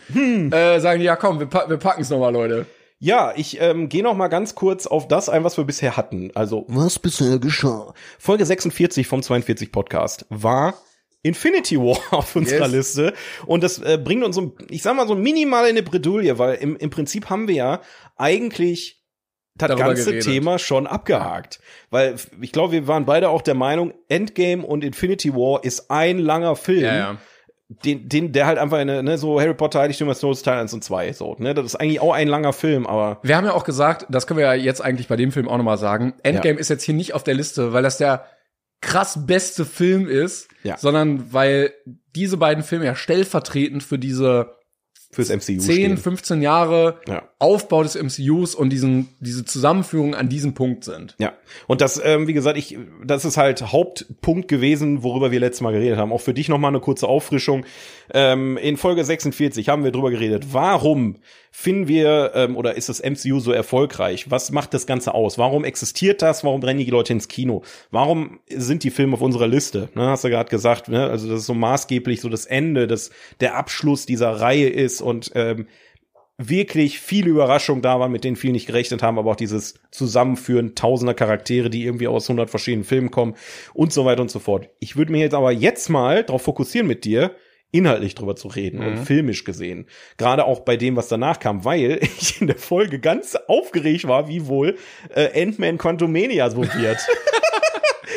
äh, sagen die, ja komm, wir, pa wir packen es nochmal, Leute. Ja, ich ähm, gehe noch mal ganz kurz auf das ein, was wir bisher hatten. Also Was bisher geschah? Folge 46 vom 42 Podcast war Infinity War auf unserer Yes. Liste. Und das äh, bringt uns so, ich sag mal, so minimal in eine Bredouille, weil im, im Prinzip haben wir ja eigentlich das ganze geredet. Thema schon abgehakt. Weil ich glaube, wir waren beide auch der Meinung, Endgame und Infinity War ist ein langer Film. Den, den, der halt einfach eine, ne, so Harry Potter, Heiligtümer des Todes Teil 1 und 2, so, ne, das ist eigentlich auch ein langer Film, aber Wir haben ja auch gesagt, das können wir ja jetzt eigentlich bei dem Film auch nochmal sagen, Endgame ist jetzt hier nicht auf der Liste, weil das der krass beste Film ist, Ja. sondern weil diese beiden Filme ja stellvertretend für diese fürs MCU 10, stehen. 15 Jahre Ja. Aufbau des MCUs und diesen, diese Zusammenführung an diesem Punkt sind. Ja, und das, ähm, wie gesagt, ich, das ist halt Hauptpunkt gewesen, worüber wir letztes Mal geredet haben. Auch für dich nochmal eine kurze Auffrischung. Ähm, in Folge 46 haben wir drüber geredet. Warum finden wir ähm, oder ist das MCU so erfolgreich? Was macht das Ganze aus? Warum existiert das? Warum rennen die Leute ins Kino? Warum sind die Filme auf unserer Liste? Ne, hast du gerade gesagt, ne? Also das ist so maßgeblich so das Ende, das der Abschluss dieser Reihe ist und ähm, wirklich viele Überraschungen da waren, mit denen viele nicht gerechnet haben, aber auch dieses Zusammenführen tausender Charaktere, die irgendwie aus 100 verschiedenen Filmen kommen und so weiter und so fort. Ich würde mir jetzt aber jetzt mal darauf fokussieren mit dir, inhaltlich drüber zu reden und filmisch gesehen. Gerade auch bei dem, was danach kam, weil ich in der Folge ganz aufgeregt war, wie wohl äh, Ant-Man Quantumania so wird.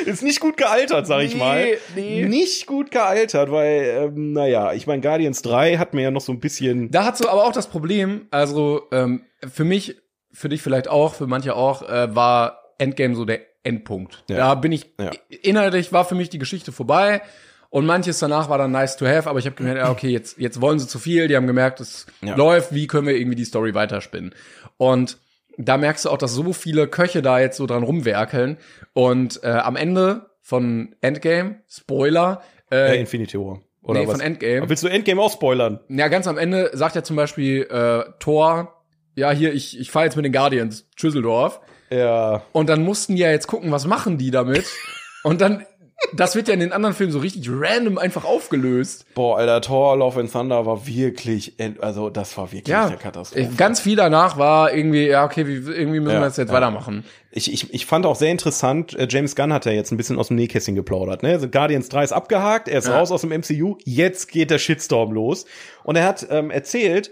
Ist nicht gut gealtert, sag ich Nee, mal. nee. Nicht gut gealtert, weil, ähm, naja, ich meine, Guardians 3 hat mir ja noch so ein bisschen Da hast du aber auch das Problem, also ähm, für mich, für dich vielleicht auch, für manche auch, äh, war Endgame so der Endpunkt. Ja. Da bin ich, Ja. inhaltlich war für mich die Geschichte vorbei und manches danach war dann nice to have, aber ich habe gemerkt, ja, okay, jetzt, jetzt wollen sie zu viel, die haben gemerkt, es Ja. läuft, wie können wir irgendwie die Story weiterspinnen. Und da merkst du auch, dass so viele Köche da jetzt so dran rumwerkeln und äh, am Ende von Endgame, Spoiler, äh, äh, Infinity War. Oder nee, was? von Endgame. Willst du Endgame auch spoilern? Ja, ganz am Ende sagt ja zum Beispiel äh, Thor, ja, hier, ich, ich fahre jetzt mit den Guardians, Schüsseldorf. Ja. Und dann mussten die ja jetzt gucken, was machen die damit. Und dann, das wird ja in den anderen Filmen so richtig random einfach aufgelöst. Boah, Alter, Thor Love and Thunder war wirklich, also das war wirklich Ja, eine Katastrophe. äh, ganz viel danach war irgendwie, ja, okay, wie, irgendwie müssen Ja, wir das jetzt ja. weitermachen. Ich, ich, ich fand auch sehr interessant, äh, James Gunn hat ja jetzt ein bisschen aus dem Nähkästchen geplaudert. Ne? Also Guardians 3 ist abgehakt, er ist Ja. raus aus dem MCU, jetzt geht der Shitstorm los. Und er hat ähm, erzählt,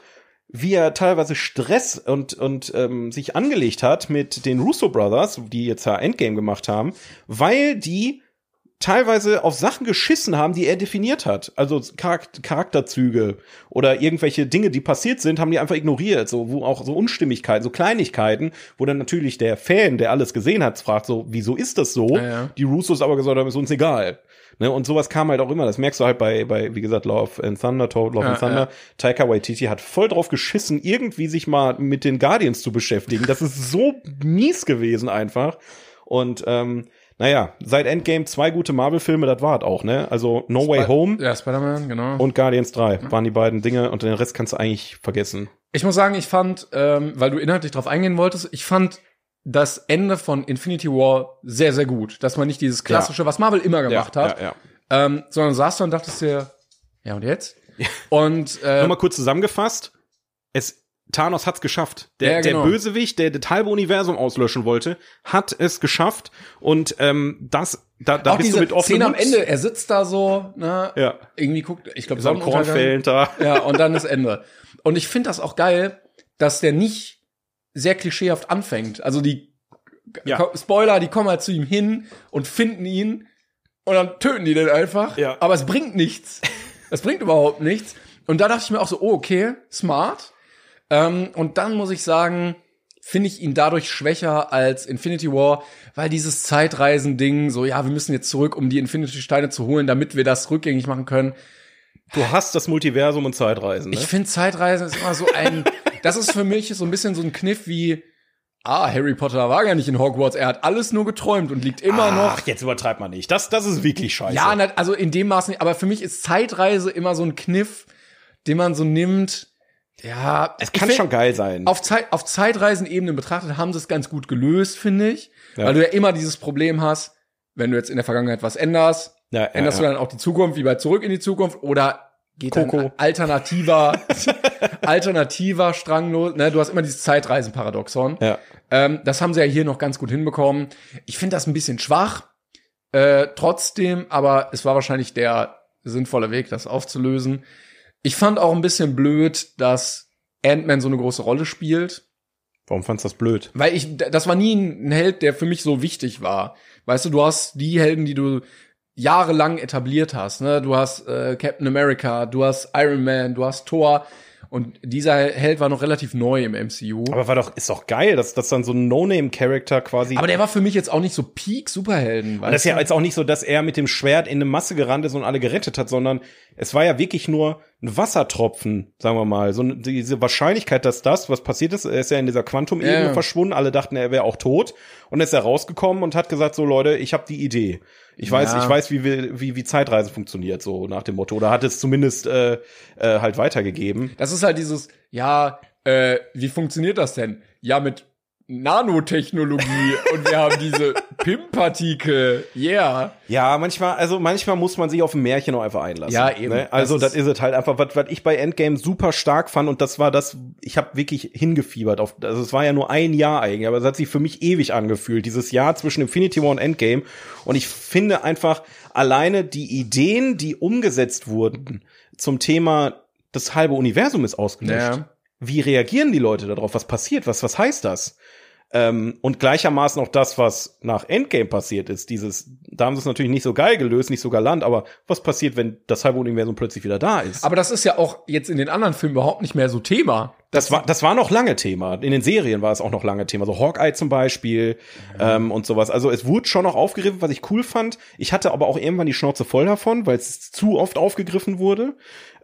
wie er teilweise Stress und, und ähm, sich angelegt hat mit den Russo Brothers, die jetzt ja Endgame gemacht haben, weil die teilweise auf Sachen geschissen haben, die er definiert hat. Also Charak Charakterzüge oder irgendwelche Dinge, die passiert sind, haben die einfach ignoriert. So, wo auch so Unstimmigkeiten, so Kleinigkeiten, wo dann natürlich der Fan, der alles gesehen hat, fragt so, wieso ist das so? Ja, ja. Die Russos aber gesagt haben, ist uns egal. Ne, und sowas kam halt auch immer. Das merkst du halt bei, bei wie gesagt, Love and Thunder, Toad, Love Ja, and Thunder. ja. Taika Waititi hat voll drauf geschissen, irgendwie sich mal mit den Guardians zu beschäftigen. Das ist so mies gewesen einfach. Und ähm, naja, seit Endgame zwei gute Marvel-Filme, das war es auch, ne? Also No Way Home Ja, Spider-Man, genau. und Guardians 3 waren die beiden Dinge und den Rest kannst du eigentlich vergessen. Ich muss sagen, ich fand, ähm, weil du inhaltlich drauf eingehen wolltest, ich fand das Ende von Infinity War sehr, sehr gut. Dass man nicht dieses klassische, was Marvel immer gemacht hat, Ja, ja. Ähm, sondern saß da und dachtest dir, ja und jetzt? Und äh, Nochmal kurz zusammengefasst. Es Thanos hat's geschafft. Der, Ja, genau. der Bösewicht, der das halbe Universum auslöschen wollte, hat es geschafft. Und ähm, das, da, da Auch bist diese du mit offenem Szene am. Ende, er sitzt da so, ne? Ja. Irgendwie guckt, ich glaube, So ein Kornfeld da. Ja, und dann ist Ende. Und ich finde das auch geil, dass der nicht sehr klischeehaft anfängt. Also die Ja. Spoiler, die kommen halt zu ihm hin und finden ihn und dann töten die den einfach. Ja. Aber es bringt nichts. Es bringt überhaupt nichts. Und da dachte ich mir auch so, oh, okay, smart. Ähm, und dann muss ich sagen, finde ich ihn dadurch schwächer als Infinity War, weil dieses Zeitreisen-Ding, so, ja, wir müssen jetzt zurück, um die Infinity-Steine zu holen, damit wir das rückgängig machen können. Du hast das Multiversum und Zeitreisen. Ne? Ich finde Zeitreisen ist immer so ein, das ist für mich so ein bisschen so ein Kniff wie, ah, Harry Potter war gar nicht in Hogwarts, er hat alles nur geträumt und liegt immer noch. Ach, jetzt übertreibt man nicht. Das, das ist wirklich scheiße. Ja, also in dem Maß nicht, aber für mich ist Zeitreise immer so ein Kniff, den man so nimmt. Ja, es kann find, schon geil sein. Auf, Zeit, auf Zeitreisenebene betrachtet haben sie es ganz gut gelöst, finde ich. Ja. Weil du ja immer dieses Problem hast, wenn du jetzt in der Vergangenheit was änderst, Ja, ja, änderst du dann auch die Zukunft, wie bei Zurück in die Zukunft, oder geht Coco. dann alternativer, alternativer Strang los. Ne, du hast immer dieses Zeitreisenparadoxon. Ja. Ähm, das haben sie ja hier noch ganz gut hinbekommen. Ich finde das ein bisschen schwach. Äh, trotzdem, aber es war wahrscheinlich der sinnvolle Weg, das aufzulösen. Ich fand auch ein bisschen blöd, dass Ant-Man so eine große Rolle spielt. Warum fandst du das blöd? Weil ich, das war nie ein Held, der für mich so wichtig war. Weißt du, du hast die Helden, die du jahrelang etabliert hast. Ne? Du hast äh, Captain America, du hast Iron Man, du hast Thor. Und dieser Held war noch relativ neu im MCU. Aber war doch, ist doch geil, dass das dann so ein No-Name-Charakter quasi. Aber der war für mich jetzt auch nicht so Peak Superhelden. Und das ist ja jetzt auch nicht so, dass er mit dem Schwert in eine Masse gerannt ist und alle gerettet hat, sondern es war ja wirklich nur ein Wassertropfen, sagen wir mal. So diese Wahrscheinlichkeit, dass das, was passiert ist, er ist ja in dieser Quantum-Ebene Ja. verschwunden, alle dachten, er wäre auch tot. Und ist er rausgekommen und hat gesagt, so Leute, ich habe die Idee. Ich weiß, Ja. ich weiß, wie, wir, wie, wie Zeitreise funktioniert, so nach dem Motto. Oder hat es zumindest äh, äh, halt weitergegeben. Das ist halt dieses, ja, äh, wie funktioniert das denn? Ja, mit Nanotechnologie und wir haben diese PIM-Partikel. Yeah. Ja, manchmal, also manchmal muss man sich auf ein Märchen auch einfach einlassen. Ja, eben. Ne? Also Das das, ist es halt einfach, was, was ich bei Endgame super stark fand und das war das, ich habe wirklich hingefiebert auf, also es war ja nur ein Jahr eigentlich, aber es hat sich für mich ewig angefühlt, dieses Jahr zwischen Infinity War und Endgame und ich finde einfach alleine die Ideen, die umgesetzt wurden zum Thema das halbe Universum ist ausgelöscht. Ja. Wie reagieren die Leute darauf? Was passiert? Was, was heißt das? Ähm, und gleichermaßen auch das, was nach Endgame passiert ist, dieses, da haben sie es natürlich nicht so geil gelöst, nicht so galant, aber was passiert, wenn das halbe Universum plötzlich wieder da ist? Aber das ist ja auch jetzt in den anderen Filmen überhaupt nicht mehr so Thema. Das war, das war noch lange Thema. In den Serien war es auch noch lange Thema. So Hawkeye zum Beispiel ähm, und sowas. Also es wurde schon noch aufgegriffen, was ich cool fand. Ich hatte aber auch irgendwann die Schnauze voll davon, weil es zu oft aufgegriffen wurde.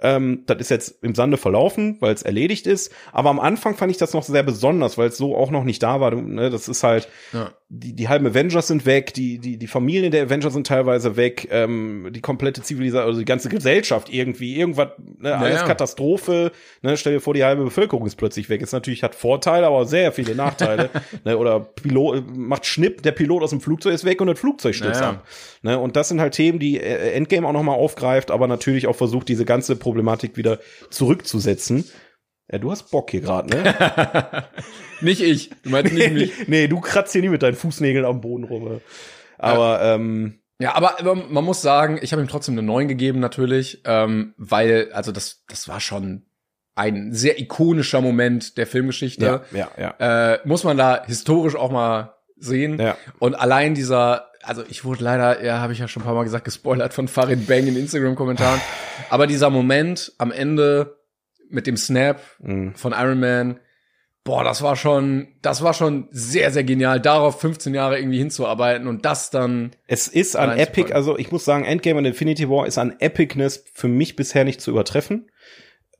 Ähm, das ist jetzt im Sande verlaufen, weil es erledigt ist. Aber am Anfang fand ich das noch sehr besonders, weil es so auch noch nicht da war. Ne? Das ist halt, Ja. Die, die halben Avengers sind weg, die, die, die Familien der Avengers sind teilweise weg, ähm, die komplette Zivilisation, also die ganze Gesellschaft irgendwie, irgendwas, ne, alles ja. Katastrophe, ne, stell dir vor, die halbe Bevölkerung ist plötzlich weg. Ist natürlich, hat Vorteile, aber sehr viele Nachteile. ne, oder Pilot, macht Schnipp, der Pilot aus dem Flugzeug ist weg und das Flugzeug stürzt Ja, ja. ab. Ne, und das sind halt Themen, die äh, Endgame auch nochmal aufgreift, aber natürlich auch versucht, diese ganze Problematik wieder zurückzusetzen. Ja, du hast Bock hier gerade, ne? Nicht ich. Du meinst nicht mich. nee, du kratzt hier nie mit deinen Fußnägeln am Boden rum. ne? Aber ähm, Ja, aber aber man muss sagen, ich habe ihm trotzdem eine 9 gegeben natürlich, ähm, weil, also das, das war schon ein sehr ikonischer Moment der Filmgeschichte. ja, ja, ja. Äh, muss man da historisch auch mal sehen. Ja. Und allein dieser, also ich wurde leider, ja, habe ich ja schon ein paar Mal gesagt, gespoilert von Farid Bang in Instagram-Kommentaren. aber dieser Moment am Ende mit dem Snap Mhm. von Iron Man, boah, das war schon, das war schon sehr, sehr genial, darauf 15 Jahre irgendwie hinzuarbeiten und das dann Es ist an. Epic, also ich muss sagen, Endgame und Infinity War ist an Epicness für mich bisher nicht zu übertreffen.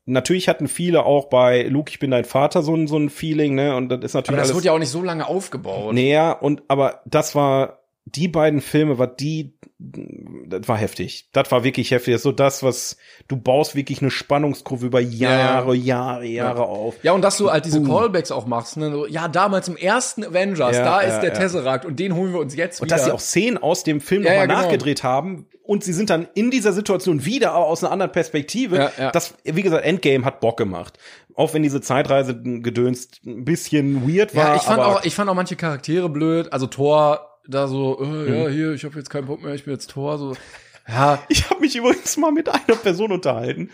Natürlich hatten viele auch bei Luke, ich bin dein Vater so ein, so ein Feeling, ne? Und das ist natürlich Aber das alles wurde ja auch nicht so lange aufgebaut. näher und aber das war die beiden Filme, war die, das war heftig. Das war wirklich heftig. Das ist so das, was du baust wirklich eine Spannungskurve über Jahre, Jahre, Jahre auf. Ja, und dass du halt diese Boom. Callbacks auch machst. Ne? Ja, damals im ersten Avengers, Ja, da ja, ist der ja. Tesseract und den holen wir uns jetzt Und wieder. dass sie auch Szenen aus dem Film Ja, nochmal ja, genau. nachgedreht haben, und sie sind dann in dieser Situation wieder, aber aus einer anderen Perspektive. Ja, ja. Das, wie gesagt, Endgame hat Bock gemacht. Auch wenn diese Zeitreise gedönst ein bisschen weird war. Ja, ich fand auch, ich fand auch manche Charaktere blöd. Also Thor da so, äh, Mhm. ja, hier, ich habe jetzt keinen Bock mehr, ich bin jetzt Thor. So, ja, Ich habe mich übrigens mal mit einer Person unterhalten.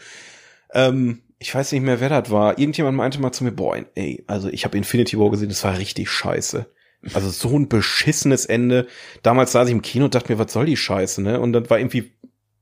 Ähm, ich weiß nicht mehr, wer das war. Irgendjemand meinte mal zu mir, boah, ey, also ich habe Infinity War gesehen, das war richtig scheiße. Also so ein beschissenes Ende. Damals saß ich im Kino und dachte mir, was soll die Scheiße, ne? Und das war irgendwie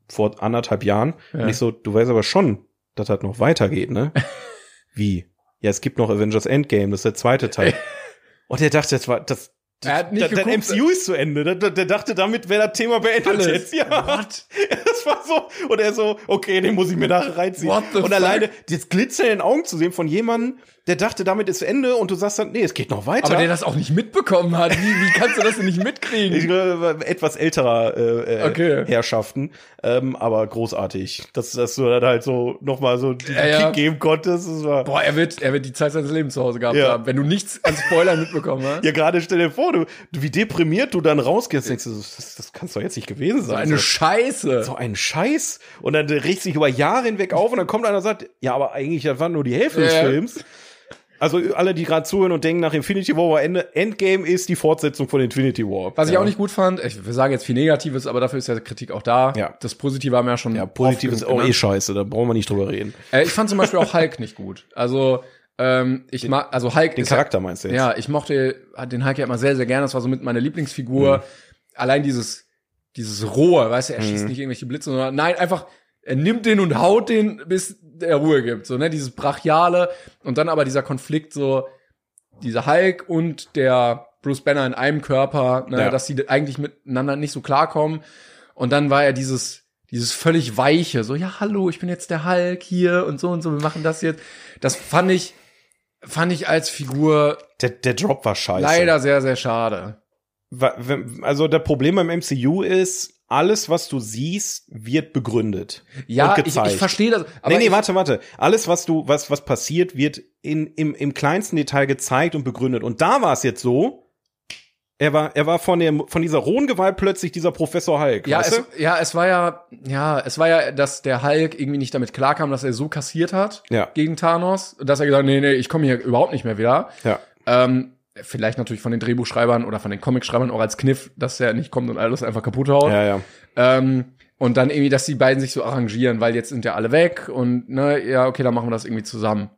vor anderthalb Jahren. Und ich so, du weißt aber schon, dass das noch weitergeht, ne? Wie? Ja, es gibt noch Avengers Endgame, das ist der zweite Teil. und er dachte, das war, das, Er hat nicht das geguckt. MCU ist zu Ende. Der, der, der dachte, damit wäre das Thema beendet Alles. jetzt. Ja. What? Das war so, und er so, okay, den muss ich mir nachher reinziehen. What the und fuck? alleine das Glitzern in den Augen zu sehen von jemandem, der dachte, damit ist Ende und du sagst dann, nee, es geht noch weiter. aber der das auch nicht mitbekommen hat. Wie, wie kannst du das denn nicht mitkriegen? ich glaube, etwas älterer äh, äh, Okay. Herrschaften, ähm, aber großartig, dass, dass du dann halt so nochmal so diesen Ja, ja. Kick geben konntest. Boah, er wird, er wird die Zeit seines Lebens zu Hause gehabt Ja. haben, wenn du nichts an Spoilern mitbekommen hast. ja, gerade stell dir vor, du, du, wie deprimiert du dann rausgehst, denkst du, so, das, das kann doch jetzt nicht gewesen So sein. eine Scheiße. so ein Scheiß. Und dann regt sich über Jahre hinweg auf und dann kommt einer und sagt, ja, aber eigentlich, das war nur die Hälfte des Ja. Films. Also alle, die gerade zuhören und denken, nach Infinity War war Ende, Endgame ist die Fortsetzung von Infinity War. Was ich ja. auch nicht gut fand, ich wir sagen jetzt viel Negatives, aber dafür ist ja Kritik auch da. Ja. Das Positive haben wir ja schon. Ja, positiv oft ist auch genannt. eh scheiße, da brauchen wir nicht drüber reden. Äh, ich fand zum Beispiel auch Hulk nicht gut. Also, ähm, ich mag, also Hulk Den Charakter meinst du jetzt? Ja, ich mochte den Hulk ja immer sehr, sehr gerne. Das war so mit meiner Lieblingsfigur. Mhm. Allein dieses, dieses Rohe, weißt du, er schießt nicht irgendwelche Blitze, sondern nein, einfach, er nimmt den und haut den, bis er Ruhe gibt. So, ne, dieses Brachiale. Und dann aber dieser Konflikt so, dieser Hulk und der Bruce Banner in einem Körper, ne, Ja. dass sie eigentlich miteinander nicht so klarkommen. Und dann war er dieses, dieses völlig weiche, so, ja, hallo, ich bin jetzt der Hulk hier und so und so, wir machen das jetzt. Das fand ich, fand ich als Figur Der, der Drop war scheiße. leider sehr, sehr schade. Also das Problem beim MCU ist, alles, was du siehst, wird begründet. Ja, und ich, gezeigt. ich verstehe das. Aber nee, nee, ich, warte, warte. Alles, was du, was, was passiert, wird in, im, im kleinsten Detail gezeigt und begründet. Und da war es jetzt so, er war, er war von dem, von dieser rohen Gewalt plötzlich dieser Professor Hulk, Ja, es, ja, es war ja, ja, es war ja, dass der Hulk irgendwie nicht damit klarkam, dass er so kassiert hat Ja. gegen Thanos, dass er gesagt, hat, nee, nee, ich komme hier überhaupt nicht mehr wieder. Ja. Ähm, vielleicht natürlich von den Drehbuchschreibern oder von den Comicschreibern auch als Kniff, dass er nicht kommt und alles einfach kaputt haut. Ja, ja. Ähm, und dann irgendwie, dass die beiden sich so arrangieren, weil jetzt sind ja alle weg und ne, ja, okay, dann machen wir das irgendwie zusammen.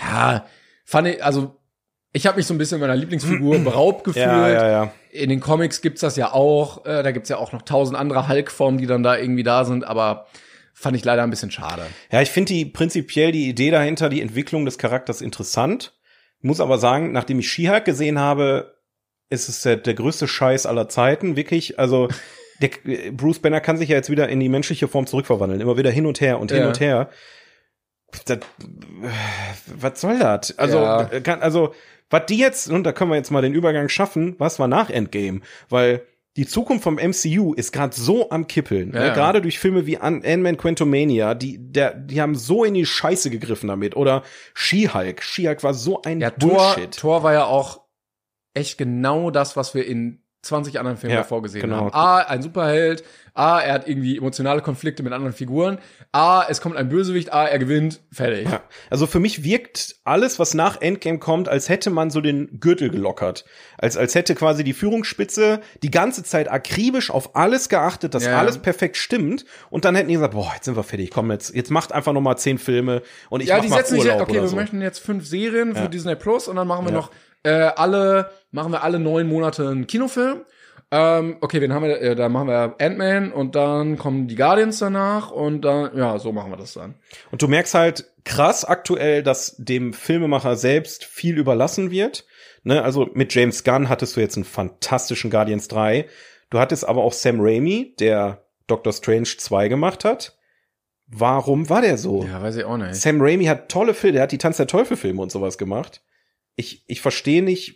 Ja, fand ich, also ich habe mich so ein bisschen meiner Lieblingsfigur beraubt gefühlt. Ja, ja, ja. In den Comics gibt's das ja auch. Äh, da gibt's ja auch noch tausend andere Hulk-Formen, die dann da irgendwie da sind, aber fand ich leider ein bisschen schade. Ja, ich finde die prinzipiell die Idee dahinter, die Entwicklung des Charakters interessant. Muss aber sagen, nachdem ich She-Hulk gesehen habe, ist es der, der größte Scheiß aller Zeiten. Wirklich, also der, Bruce Banner kann sich ja jetzt wieder in die menschliche Form zurückverwandeln. Immer wieder hin und her und hin Ja. und her. Das, was soll das? Also, Ja. kann, also, was die jetzt, und da können wir jetzt mal den Übergang schaffen, was war nach Endgame? Weil die Zukunft vom MCU ist gerade so am Kippeln. Ja, ne? ja. Gerade durch Filme wie An- Ant-Man Quantumania, die, der, die haben so in die Scheiße gegriffen damit. Oder She-Hulk. She-Hulk war so ein Ja, Bullshit. Thor war ja auch echt genau das, was wir in 20 anderen Filmen Ja, davor gesehen genau. haben. A, ein Superheld. A, er hat irgendwie emotionale Konflikte mit anderen Figuren. A, es kommt ein Bösewicht. A, er gewinnt. Fertig. Ja. Also für mich wirkt alles, was nach Endgame kommt, als hätte man so den Gürtel gelockert. Als, als hätte quasi die Führungsspitze die ganze Zeit akribisch auf alles geachtet, dass Ja. alles perfekt stimmt. Und dann hätten die gesagt, boah, jetzt sind wir fertig, komm, jetzt, jetzt macht einfach noch mal zehn Filme und ich ja, mach die mal setzen sich, Urlaub okay, oder wir so. möchten jetzt fünf Serien für. Disney Plus und dann machen wir noch äh, alle, machen wir alle neun Monate einen Kinofilm. Ähm, okay, wen haben wir, äh, dann machen wir Ant-Man und dann kommen die Guardians danach und dann, ja, so machen wir das dann. Und du merkst halt krass aktuell, dass dem Filmemacher selbst viel überlassen wird. Ne, also mit James Gunn hattest du jetzt einen fantastischen Guardians 3. Du hattest aber auch Sam Raimi, der Doctor Strange 2 gemacht hat. Warum war der so? Ja, weiß ich auch nicht. Sam Raimi hat tolle Filme, der hat die Tanz der Teufel Filme und sowas gemacht. Ich, ich verstehe nicht,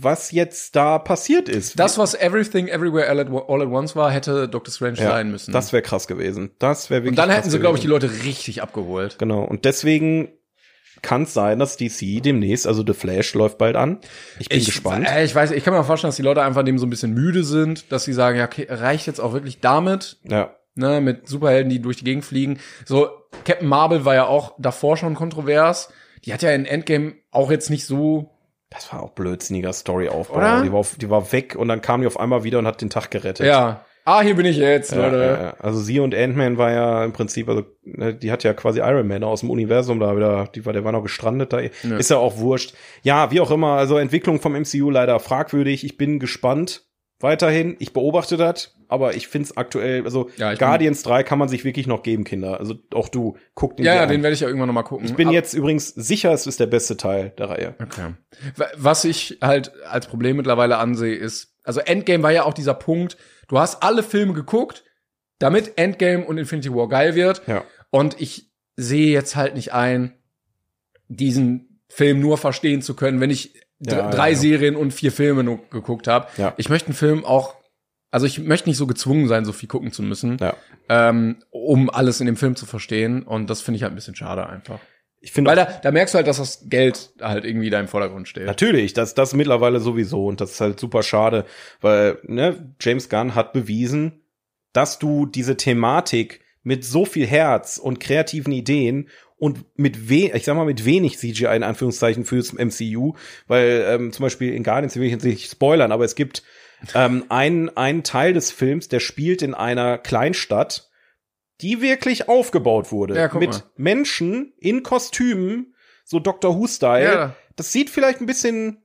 was jetzt da passiert ist. Das, was Everything Everywhere All at, All at Once war, hätte Doctor Strange ja, sein müssen. Das wäre krass gewesen. Das wäre wirklich und dann hätten sie, glaube ich, die. Leute richtig abgeholt. Genau. Und deswegen kann es sein, dass DC demnächst, also The Flash läuft bald an. Ich bin gespannt. Äh, ich weiß, ich kann mir auch vorstellen, dass die Leute einfach dem so ein bisschen müde sind, dass sie sagen, ja, okay, reicht jetzt auch wirklich damit. ja. ne, mit Superhelden, die durch die Gegend fliegen. So, Captain Marvel war ja auch davor schon kontrovers. Die hat ja in Endgame auch jetzt nicht so Das war auch blödsinniger Storyaufbau. Die war, auf, die war weg und dann kam die auf einmal wieder und hat den Tag gerettet. Ja. Ah, hier bin ich jetzt, Ja, Leute. ja, ja. Also sie und Ant-Man war ja im Prinzip, also ne, die hat ja quasi Iron Man aus dem Universum da wieder, die war, der war noch gestrandet da. Ist ja auch wurscht. Ja, wie auch immer, also Entwicklung vom MCU leider fragwürdig. Ich bin gespannt. Weiterhin, ich beobachte das, aber ich find's aktuell, also Ja, bin- Guardians 3 kann man sich wirklich noch geben, Kinder. Also auch du, guck den Ja, ja, an. den werde ich ja irgendwann noch mal gucken. Ich bin Ab- jetzt übrigens sicher, es ist der beste Teil der Reihe. Okay. Wa- Was ich halt als Problem mittlerweile ansehe, ist, also Endgame war ja auch dieser Punkt, du hast alle Filme geguckt, damit Endgame und Infinity War geil wird. Ja. Und ich sehe jetzt halt nicht ein, diesen Film nur verstehen zu können, wenn ich Ja, ja, drei ja. Serien und vier Filme nur geguckt habe. Ja. Ich möchte einen Film auch, also ich möchte nicht so gezwungen sein, so viel gucken zu müssen, Ja. ähm, um alles in dem Film zu verstehen. Und das finde ich halt ein bisschen schade einfach. Ich finde Weil da, da merkst du halt, dass das Geld halt irgendwie da im Vordergrund steht. Natürlich, das, das mittlerweile sowieso und das ist halt super schade, weil ne, James Gunn hat bewiesen, dass du diese Thematik mit so viel Herz und kreativen Ideen und mit we ich sag mal mit wenig CGI in Anführungszeichen fürs MCU, weil ähm, zum Beispiel in Guardians will ich jetzt nicht spoilern, aber es gibt ähm, einen, einen Teil des Films, der spielt in einer Kleinstadt, die wirklich aufgebaut wurde Ja, mit mal. Menschen in Kostümen, so Doctor Who-Style. Ja. Das sieht vielleicht ein bisschen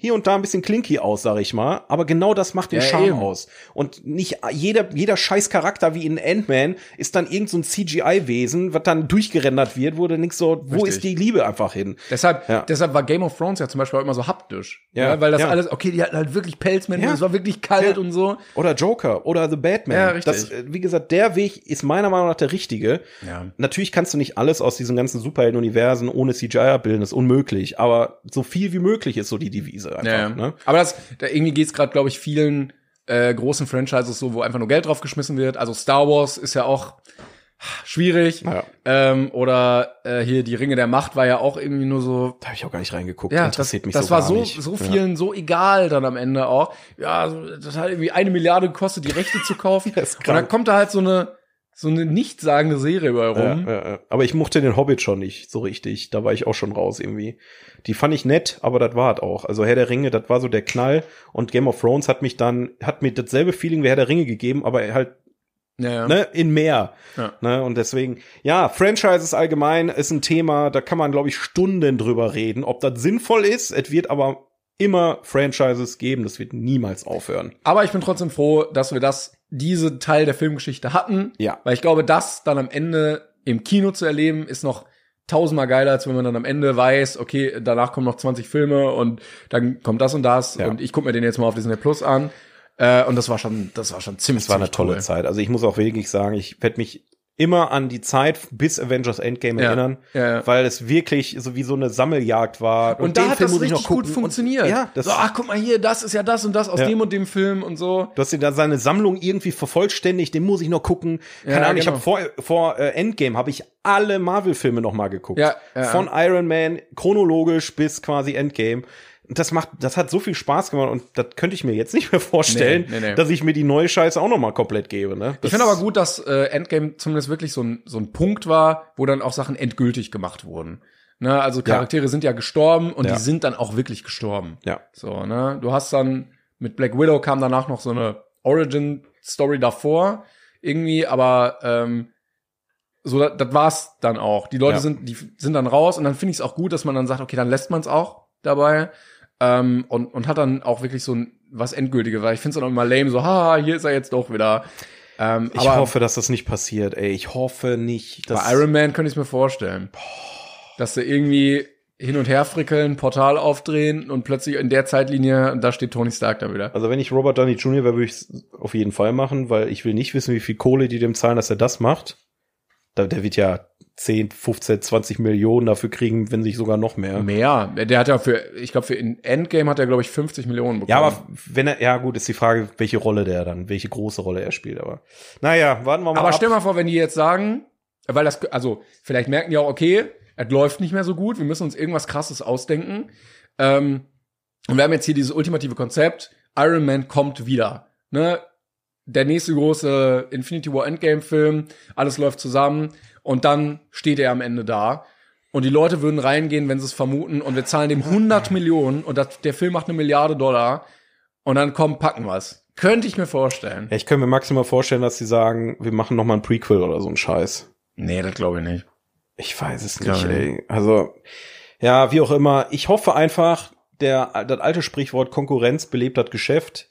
hier und da ein bisschen klinky aus, sag ich mal, aber genau das macht den Ja, Charme eben. aus. Und nicht jeder, jeder scheiß Charakter wie in Ant-Man ist dann irgend so ein CGI-Wesen, was dann durchgerendert wird, wo du denkst so, wo Richtig. ist die Liebe einfach hin? Deshalb, Ja. deshalb war Game of Thrones ja zum Beispiel auch immer so haptisch. Ja, Ja, weil das alles, okay, die hatten halt wirklich Pelzmäntel, Ja. es war wirklich kalt und so. Oder Joker oder The Batman. Ja, richtig. Das, äh, wie gesagt, der Weg ist meiner Meinung nach der richtige. Ja. Natürlich kannst du nicht alles aus diesen ganzen Superhelden-Universen ohne CGI abbilden, das ist unmöglich. Aber so viel wie möglich ist so die Devise einfach. Ja, ja. Ne? Aber das, da irgendwie geht's gerade, glaube ich, vielen äh, großen Franchises so, wo einfach nur Geld drauf geschmissen wird. Also Star Wars ist ja auch schwierig. Ja. Ähm, oder äh, hier die Ringe der Macht war ja auch irgendwie nur so. Da habe ich auch gar nicht reingeguckt. Ja, das, Interessiert mich das so war gar so nicht. so Ja. vielen so egal dann am Ende auch. Ja, das hat irgendwie eine Milliarde gekostet, die Rechte zu kaufen. Das ist und dann kommt da halt so eine so eine nichtssagende Serie bei rum. Ja, ja. Aber ich mochte den Hobbit schon nicht so richtig. Da war ich auch schon raus irgendwie. Die fand ich nett, aber das war es auch. Also Herr der Ringe, das war so der Knall. Und Game of Thrones hat mich dann, hat mir dasselbe Feeling wie Herr der Ringe gegeben, aber halt Ja, ja. ne, in mehr. Ja. Ne, und deswegen, ja, Franchises allgemein ist ein Thema, da kann man, glaube ich, Stunden drüber reden, ob das sinnvoll ist. Es wird aber immer Franchises geben, das wird niemals aufhören. Aber ich bin trotzdem froh, dass wir das, diese Teil der Filmgeschichte hatten. Ja. Weil ich glaube, das dann am Ende im Kino zu erleben, ist noch tausendmal geiler, als wenn man dann am Ende weiß, okay, danach kommen noch 20 Filme und dann kommt das und das Ja. und ich gucke mir den jetzt mal auf Disney Plus an. Äh, und das war schon, das war schon ziemlich, Es war eine tolle cool. Zeit. Also ich muss auch wirklich sagen, ich werde mich immer an die Zeit bis Avengers Endgame Ja. erinnern, Ja, ja. weil es wirklich so wie so eine Sammeljagd war. Und, da den hat Film das muss ich richtig gut funktioniert. Und, ja, das, so, ach, guck mal hier, das ist ja das und das aus dem und dem Film und so. du hast dir da seine Sammlung irgendwie vervollständigt, den muss ich noch gucken. Keine Ahnung, ich genau. habe vor, vor äh, Endgame habe ich alle Marvel-Filme noch mal geguckt. Ja. Von Iron Man chronologisch bis quasi Endgame. Das macht, das hat so viel Spaß gemacht und das könnte ich mir jetzt nicht mehr vorstellen, Nee, nee, nee. dass ich mir die neue Scheiße auch noch mal komplett gebe. Ne? Ich finde aber gut, dass äh, Endgame zumindest wirklich so ein, so ein Punkt war, wo dann auch Sachen endgültig gemacht wurden. Ne, also Charaktere sind ja gestorben und Ja. die sind dann auch wirklich gestorben. Ja. So, ne? Du hast dann mit Black Widow kam danach noch so eine Origin Story davor irgendwie, aber ähm, so das, das war's dann auch. Die Leute Ja. sind die sind dann raus und dann finde ich es auch gut, dass man dann sagt, okay, dann lässt man es auch dabei ähm, und und hat dann auch wirklich so ein was endgültige, weil ich finde es dann auch immer lame so, haha, hier ist er jetzt doch wieder. Ähm, Ich aber hoffe, dass das nicht passiert, ey. Ich hoffe nicht, dass bei Iron Man könnte ich mir vorstellen, dass sie irgendwie hin und her frickeln, Portal aufdrehen und plötzlich in der Zeitlinie, da steht Tony Stark da wieder. Also wenn ich Robert Downey Jr. wäre, würde ich es auf jeden Fall machen, weil ich will nicht wissen, wie viel Kohle die dem zahlen, dass er das macht. Da, der wird ja 10, 15, 20 Millionen dafür kriegen, wenn sich sogar noch mehr. Mehr. Der hat ja für, ich glaube, für Endgame hat er, glaube ich, 50 Millionen bekommen. Ja, aber wenn er, ja gut, ist die Frage, welche Rolle der dann, welche große Rolle er spielt, aber naja, warten wir mal Aber ab. stell mal vor, wenn die jetzt sagen, weil das, also, vielleicht merken die auch, okay, es läuft nicht mehr so gut, wir müssen uns irgendwas krasses ausdenken. Ähm, und wir haben jetzt hier dieses ultimative Konzept, Iron Man kommt wieder. Ne? der nächste große Infinity War Endgame Film, alles läuft zusammen und dann steht er am Ende da. Und die Leute würden reingehen, wenn sie es vermuten, und wir zahlen dem 100 Millionen und das, der Film macht eine Milliarde Dollar und dann kommen, packen was. Könnte ich mir vorstellen. Ja, ich könnte mir maximal vorstellen, dass sie sagen, wir machen noch mal ein Prequel oder so ein Scheiß. Nee, das glaube ich nicht. Ich weiß es nicht, ich ey. Also, ja, wie auch immer. Ich hoffe einfach, der, das alte Sprichwort Konkurrenz belebt das Geschäft.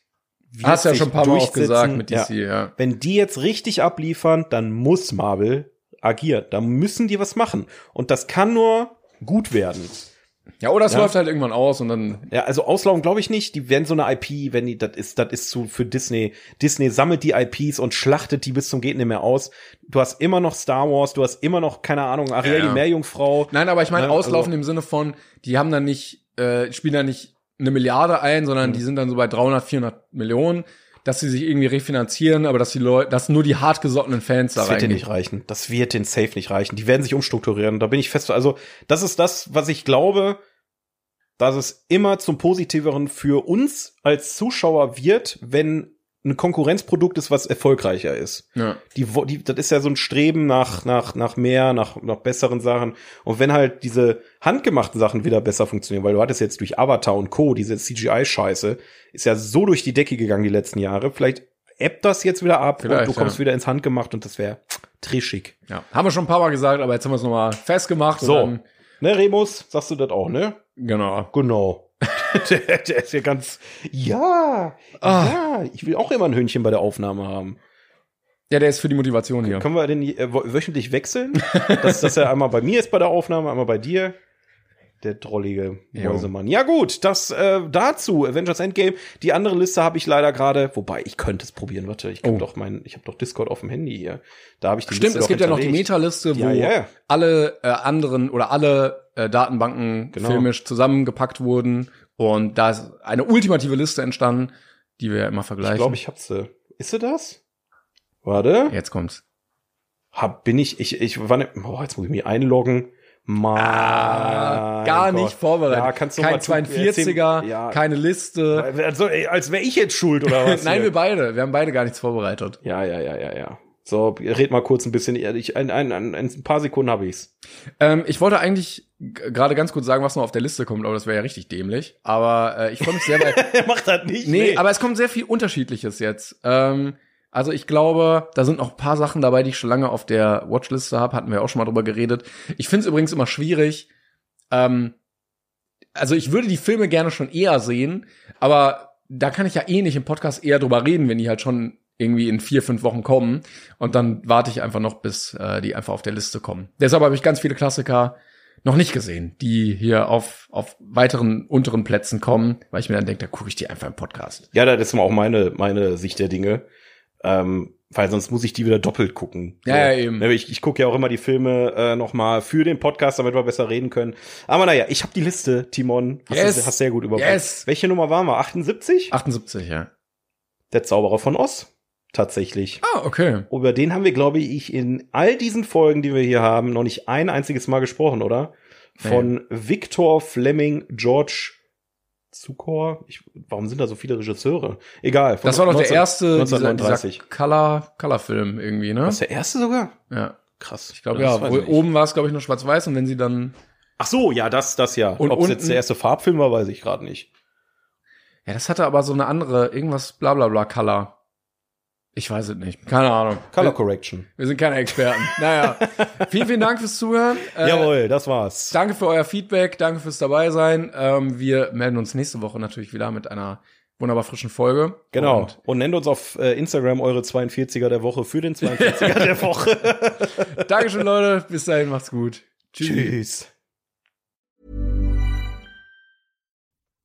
Hast ja schon ein paar Mal auch gesagt mit DC, Ja. ja. Wenn die jetzt richtig abliefern, dann muss Marvel agieren. Da müssen die was machen. Und das kann nur gut werden. Ja, oder es Ja. läuft halt irgendwann aus und dann. Ja, also auslaufen glaube ich nicht. Die werden so eine IP, wenn die, das ist, das ist zu für Disney. Disney sammelt die IPs und schlachtet die bis zum geht nicht mehr aus. Du hast immer noch Star Wars, du hast immer noch keine Ahnung Ariel Ja, ja. die Meerjungfrau. Nein, aber ich meine, Ne, auslaufen also- im Sinne von, die haben dann nicht, äh, spielen dann nicht eine Milliarde ein, sondern die sind dann so bei 300, 400 Millionen, dass sie sich irgendwie refinanzieren, aber dass die Leute, dass nur die hartgesottenen Fans da Das wird reingehen. nicht reichen. Das wird den Safe nicht reichen. Die werden sich umstrukturieren. Da bin ich fest. Also, das ist das, was ich glaube, dass es immer zum Positiveren für uns als Zuschauer wird, wenn ein Konkurrenzprodukt ist, was erfolgreicher ist. Ja. Die, die, das ist ja so ein Streben nach, nach, nach mehr, nach, nach besseren Sachen. Und wenn halt diese handgemachten Sachen wieder besser funktionieren, weil du hattest jetzt durch Avatar und Co., diese CGI-Scheiße, ist ja so durch die Decke gegangen die letzten Jahre. Vielleicht ebbt das jetzt wieder ab und Vielleicht, du kommst ja. wieder ins Handgemacht und das wäre trischig. ja. Haben wir schon ein paar Mal gesagt, aber jetzt haben wir es nochmal festgemacht. So. Und Ne, Remus, sagst du das auch, ne? genau. Genau. der, der ist ja ganz, ja, Ah. ja, ich will auch immer ein Hündchen bei der Aufnahme haben. Ja, der ist für die Motivation hier. Können wir den äh, wöchentlich wechseln? dass das ja einmal bei mir ist bei der Aufnahme, einmal bei dir. Der drollige. Mäusemann. Ja gut, das äh, dazu Avengers Endgame. Die andere Liste habe ich leider gerade, wobei ich könnte es probieren. Warte, ich Oh. hab doch mein, ich habe doch Discord auf dem Handy hier. Da habe ich die Stimmt, Liste es gibt ja noch die. Meta-Liste, wo Ja, ja. alle äh, anderen oder alle äh, Datenbanken Genau. filmisch zusammengepackt wurden. Und da ist eine ultimative Liste entstanden, die wir immer vergleichen. Ich glaube, ich hab sie. Ist sie das? Warte. Jetzt kommt's. Hab, bin ich, ich, ich war ne, oh, jetzt muss ich mich einloggen. Mein Ah, gar Gott. nicht vorbereitet. Ja, kannst du Kein mal tu- 42er, erzählen- ja. keine Liste. Also, als wäre ich jetzt schuld oder was? Nein, wir beide. Wir haben beide gar nichts vorbereitet. Ja, ja, ja, ja, ja. So, red mal kurz ein bisschen. Ich, ein, ein, ein, ein paar Sekunden habe ich's. Ähm, ich wollte eigentlich gerade ganz kurz sagen, was noch auf der Liste kommt, aber das wäre ja richtig dämlich. Aber äh, ich freue mich sehr, weil Er macht das nicht. Nee, aber es kommt sehr viel Unterschiedliches jetzt. Ähm, also ich glaube, da sind noch ein paar Sachen dabei, die ich schon lange auf der Watchliste habe. Hatten wir auch schon mal drüber geredet. Ich finde es übrigens immer schwierig. Ähm, also ich würde die Filme gerne schon eher sehen, aber da kann ich ja eh nicht im Podcast eher drüber reden, wenn die halt schon irgendwie in vier, fünf Wochen kommen. Und dann warte ich einfach noch, bis äh, die einfach auf der Liste kommen. Deshalb habe ich ganz viele Klassiker noch nicht gesehen, die hier auf, auf weiteren unteren Plätzen kommen, weil ich mir dann denke, da gucke ich die einfach im Podcast. Ja, das ist mal auch meine, meine Sicht der Dinge. Ähm, weil sonst muss ich die wieder doppelt gucken. Ja, ja, eben. Ne, Ich, ich gucke ja auch immer die Filme äh, noch mal für den Podcast, damit wir besser reden können. Aber naja, ich habe die Liste, Timon. Hast, Yes. du, hast sehr gut überbracht. Yes. Welche Nummer waren wir? 78? 78, ja. Der Zauberer von Oz. Tatsächlich. Ah, okay. Über den haben wir, glaube ich, in all diesen Folgen, die wir hier haben, noch nicht ein einziges Mal gesprochen, oder? Von Victor Fleming George Zukor. Ich, warum sind da so viele Regisseure? Egal. Das war doch der 19 erste dieser, 1939. dieser Color, Color-Film irgendwie, ne? Was der erste sogar? Ja. Krass. Ich glaube, ja. Wo, oben war es, glaube ich, nur schwarz-weiß und wenn sie dann. Ach so, ja, das, das ja. Und Ob es jetzt der erste Farbfilm war, weiß ich gerade nicht. Ja, das hatte aber so eine andere, irgendwas bla bla bla Color. Ich weiß es nicht. Keine Ahnung. Color Wir, Correction. wir sind keine Experten. naja. Vielen, vielen Dank fürs Zuhören. Äh, Jawohl, das war's. Danke für euer Feedback, danke fürs dabei sein. Ähm, wir melden uns nächste Woche natürlich wieder mit einer wunderbar frischen Folge. Genau. Und Und nennt uns auf äh, Instagram eure 42er der Woche für den 42er der Woche. Dankeschön, Leute. Bis dahin, macht's gut. Tschüss. Tschüss.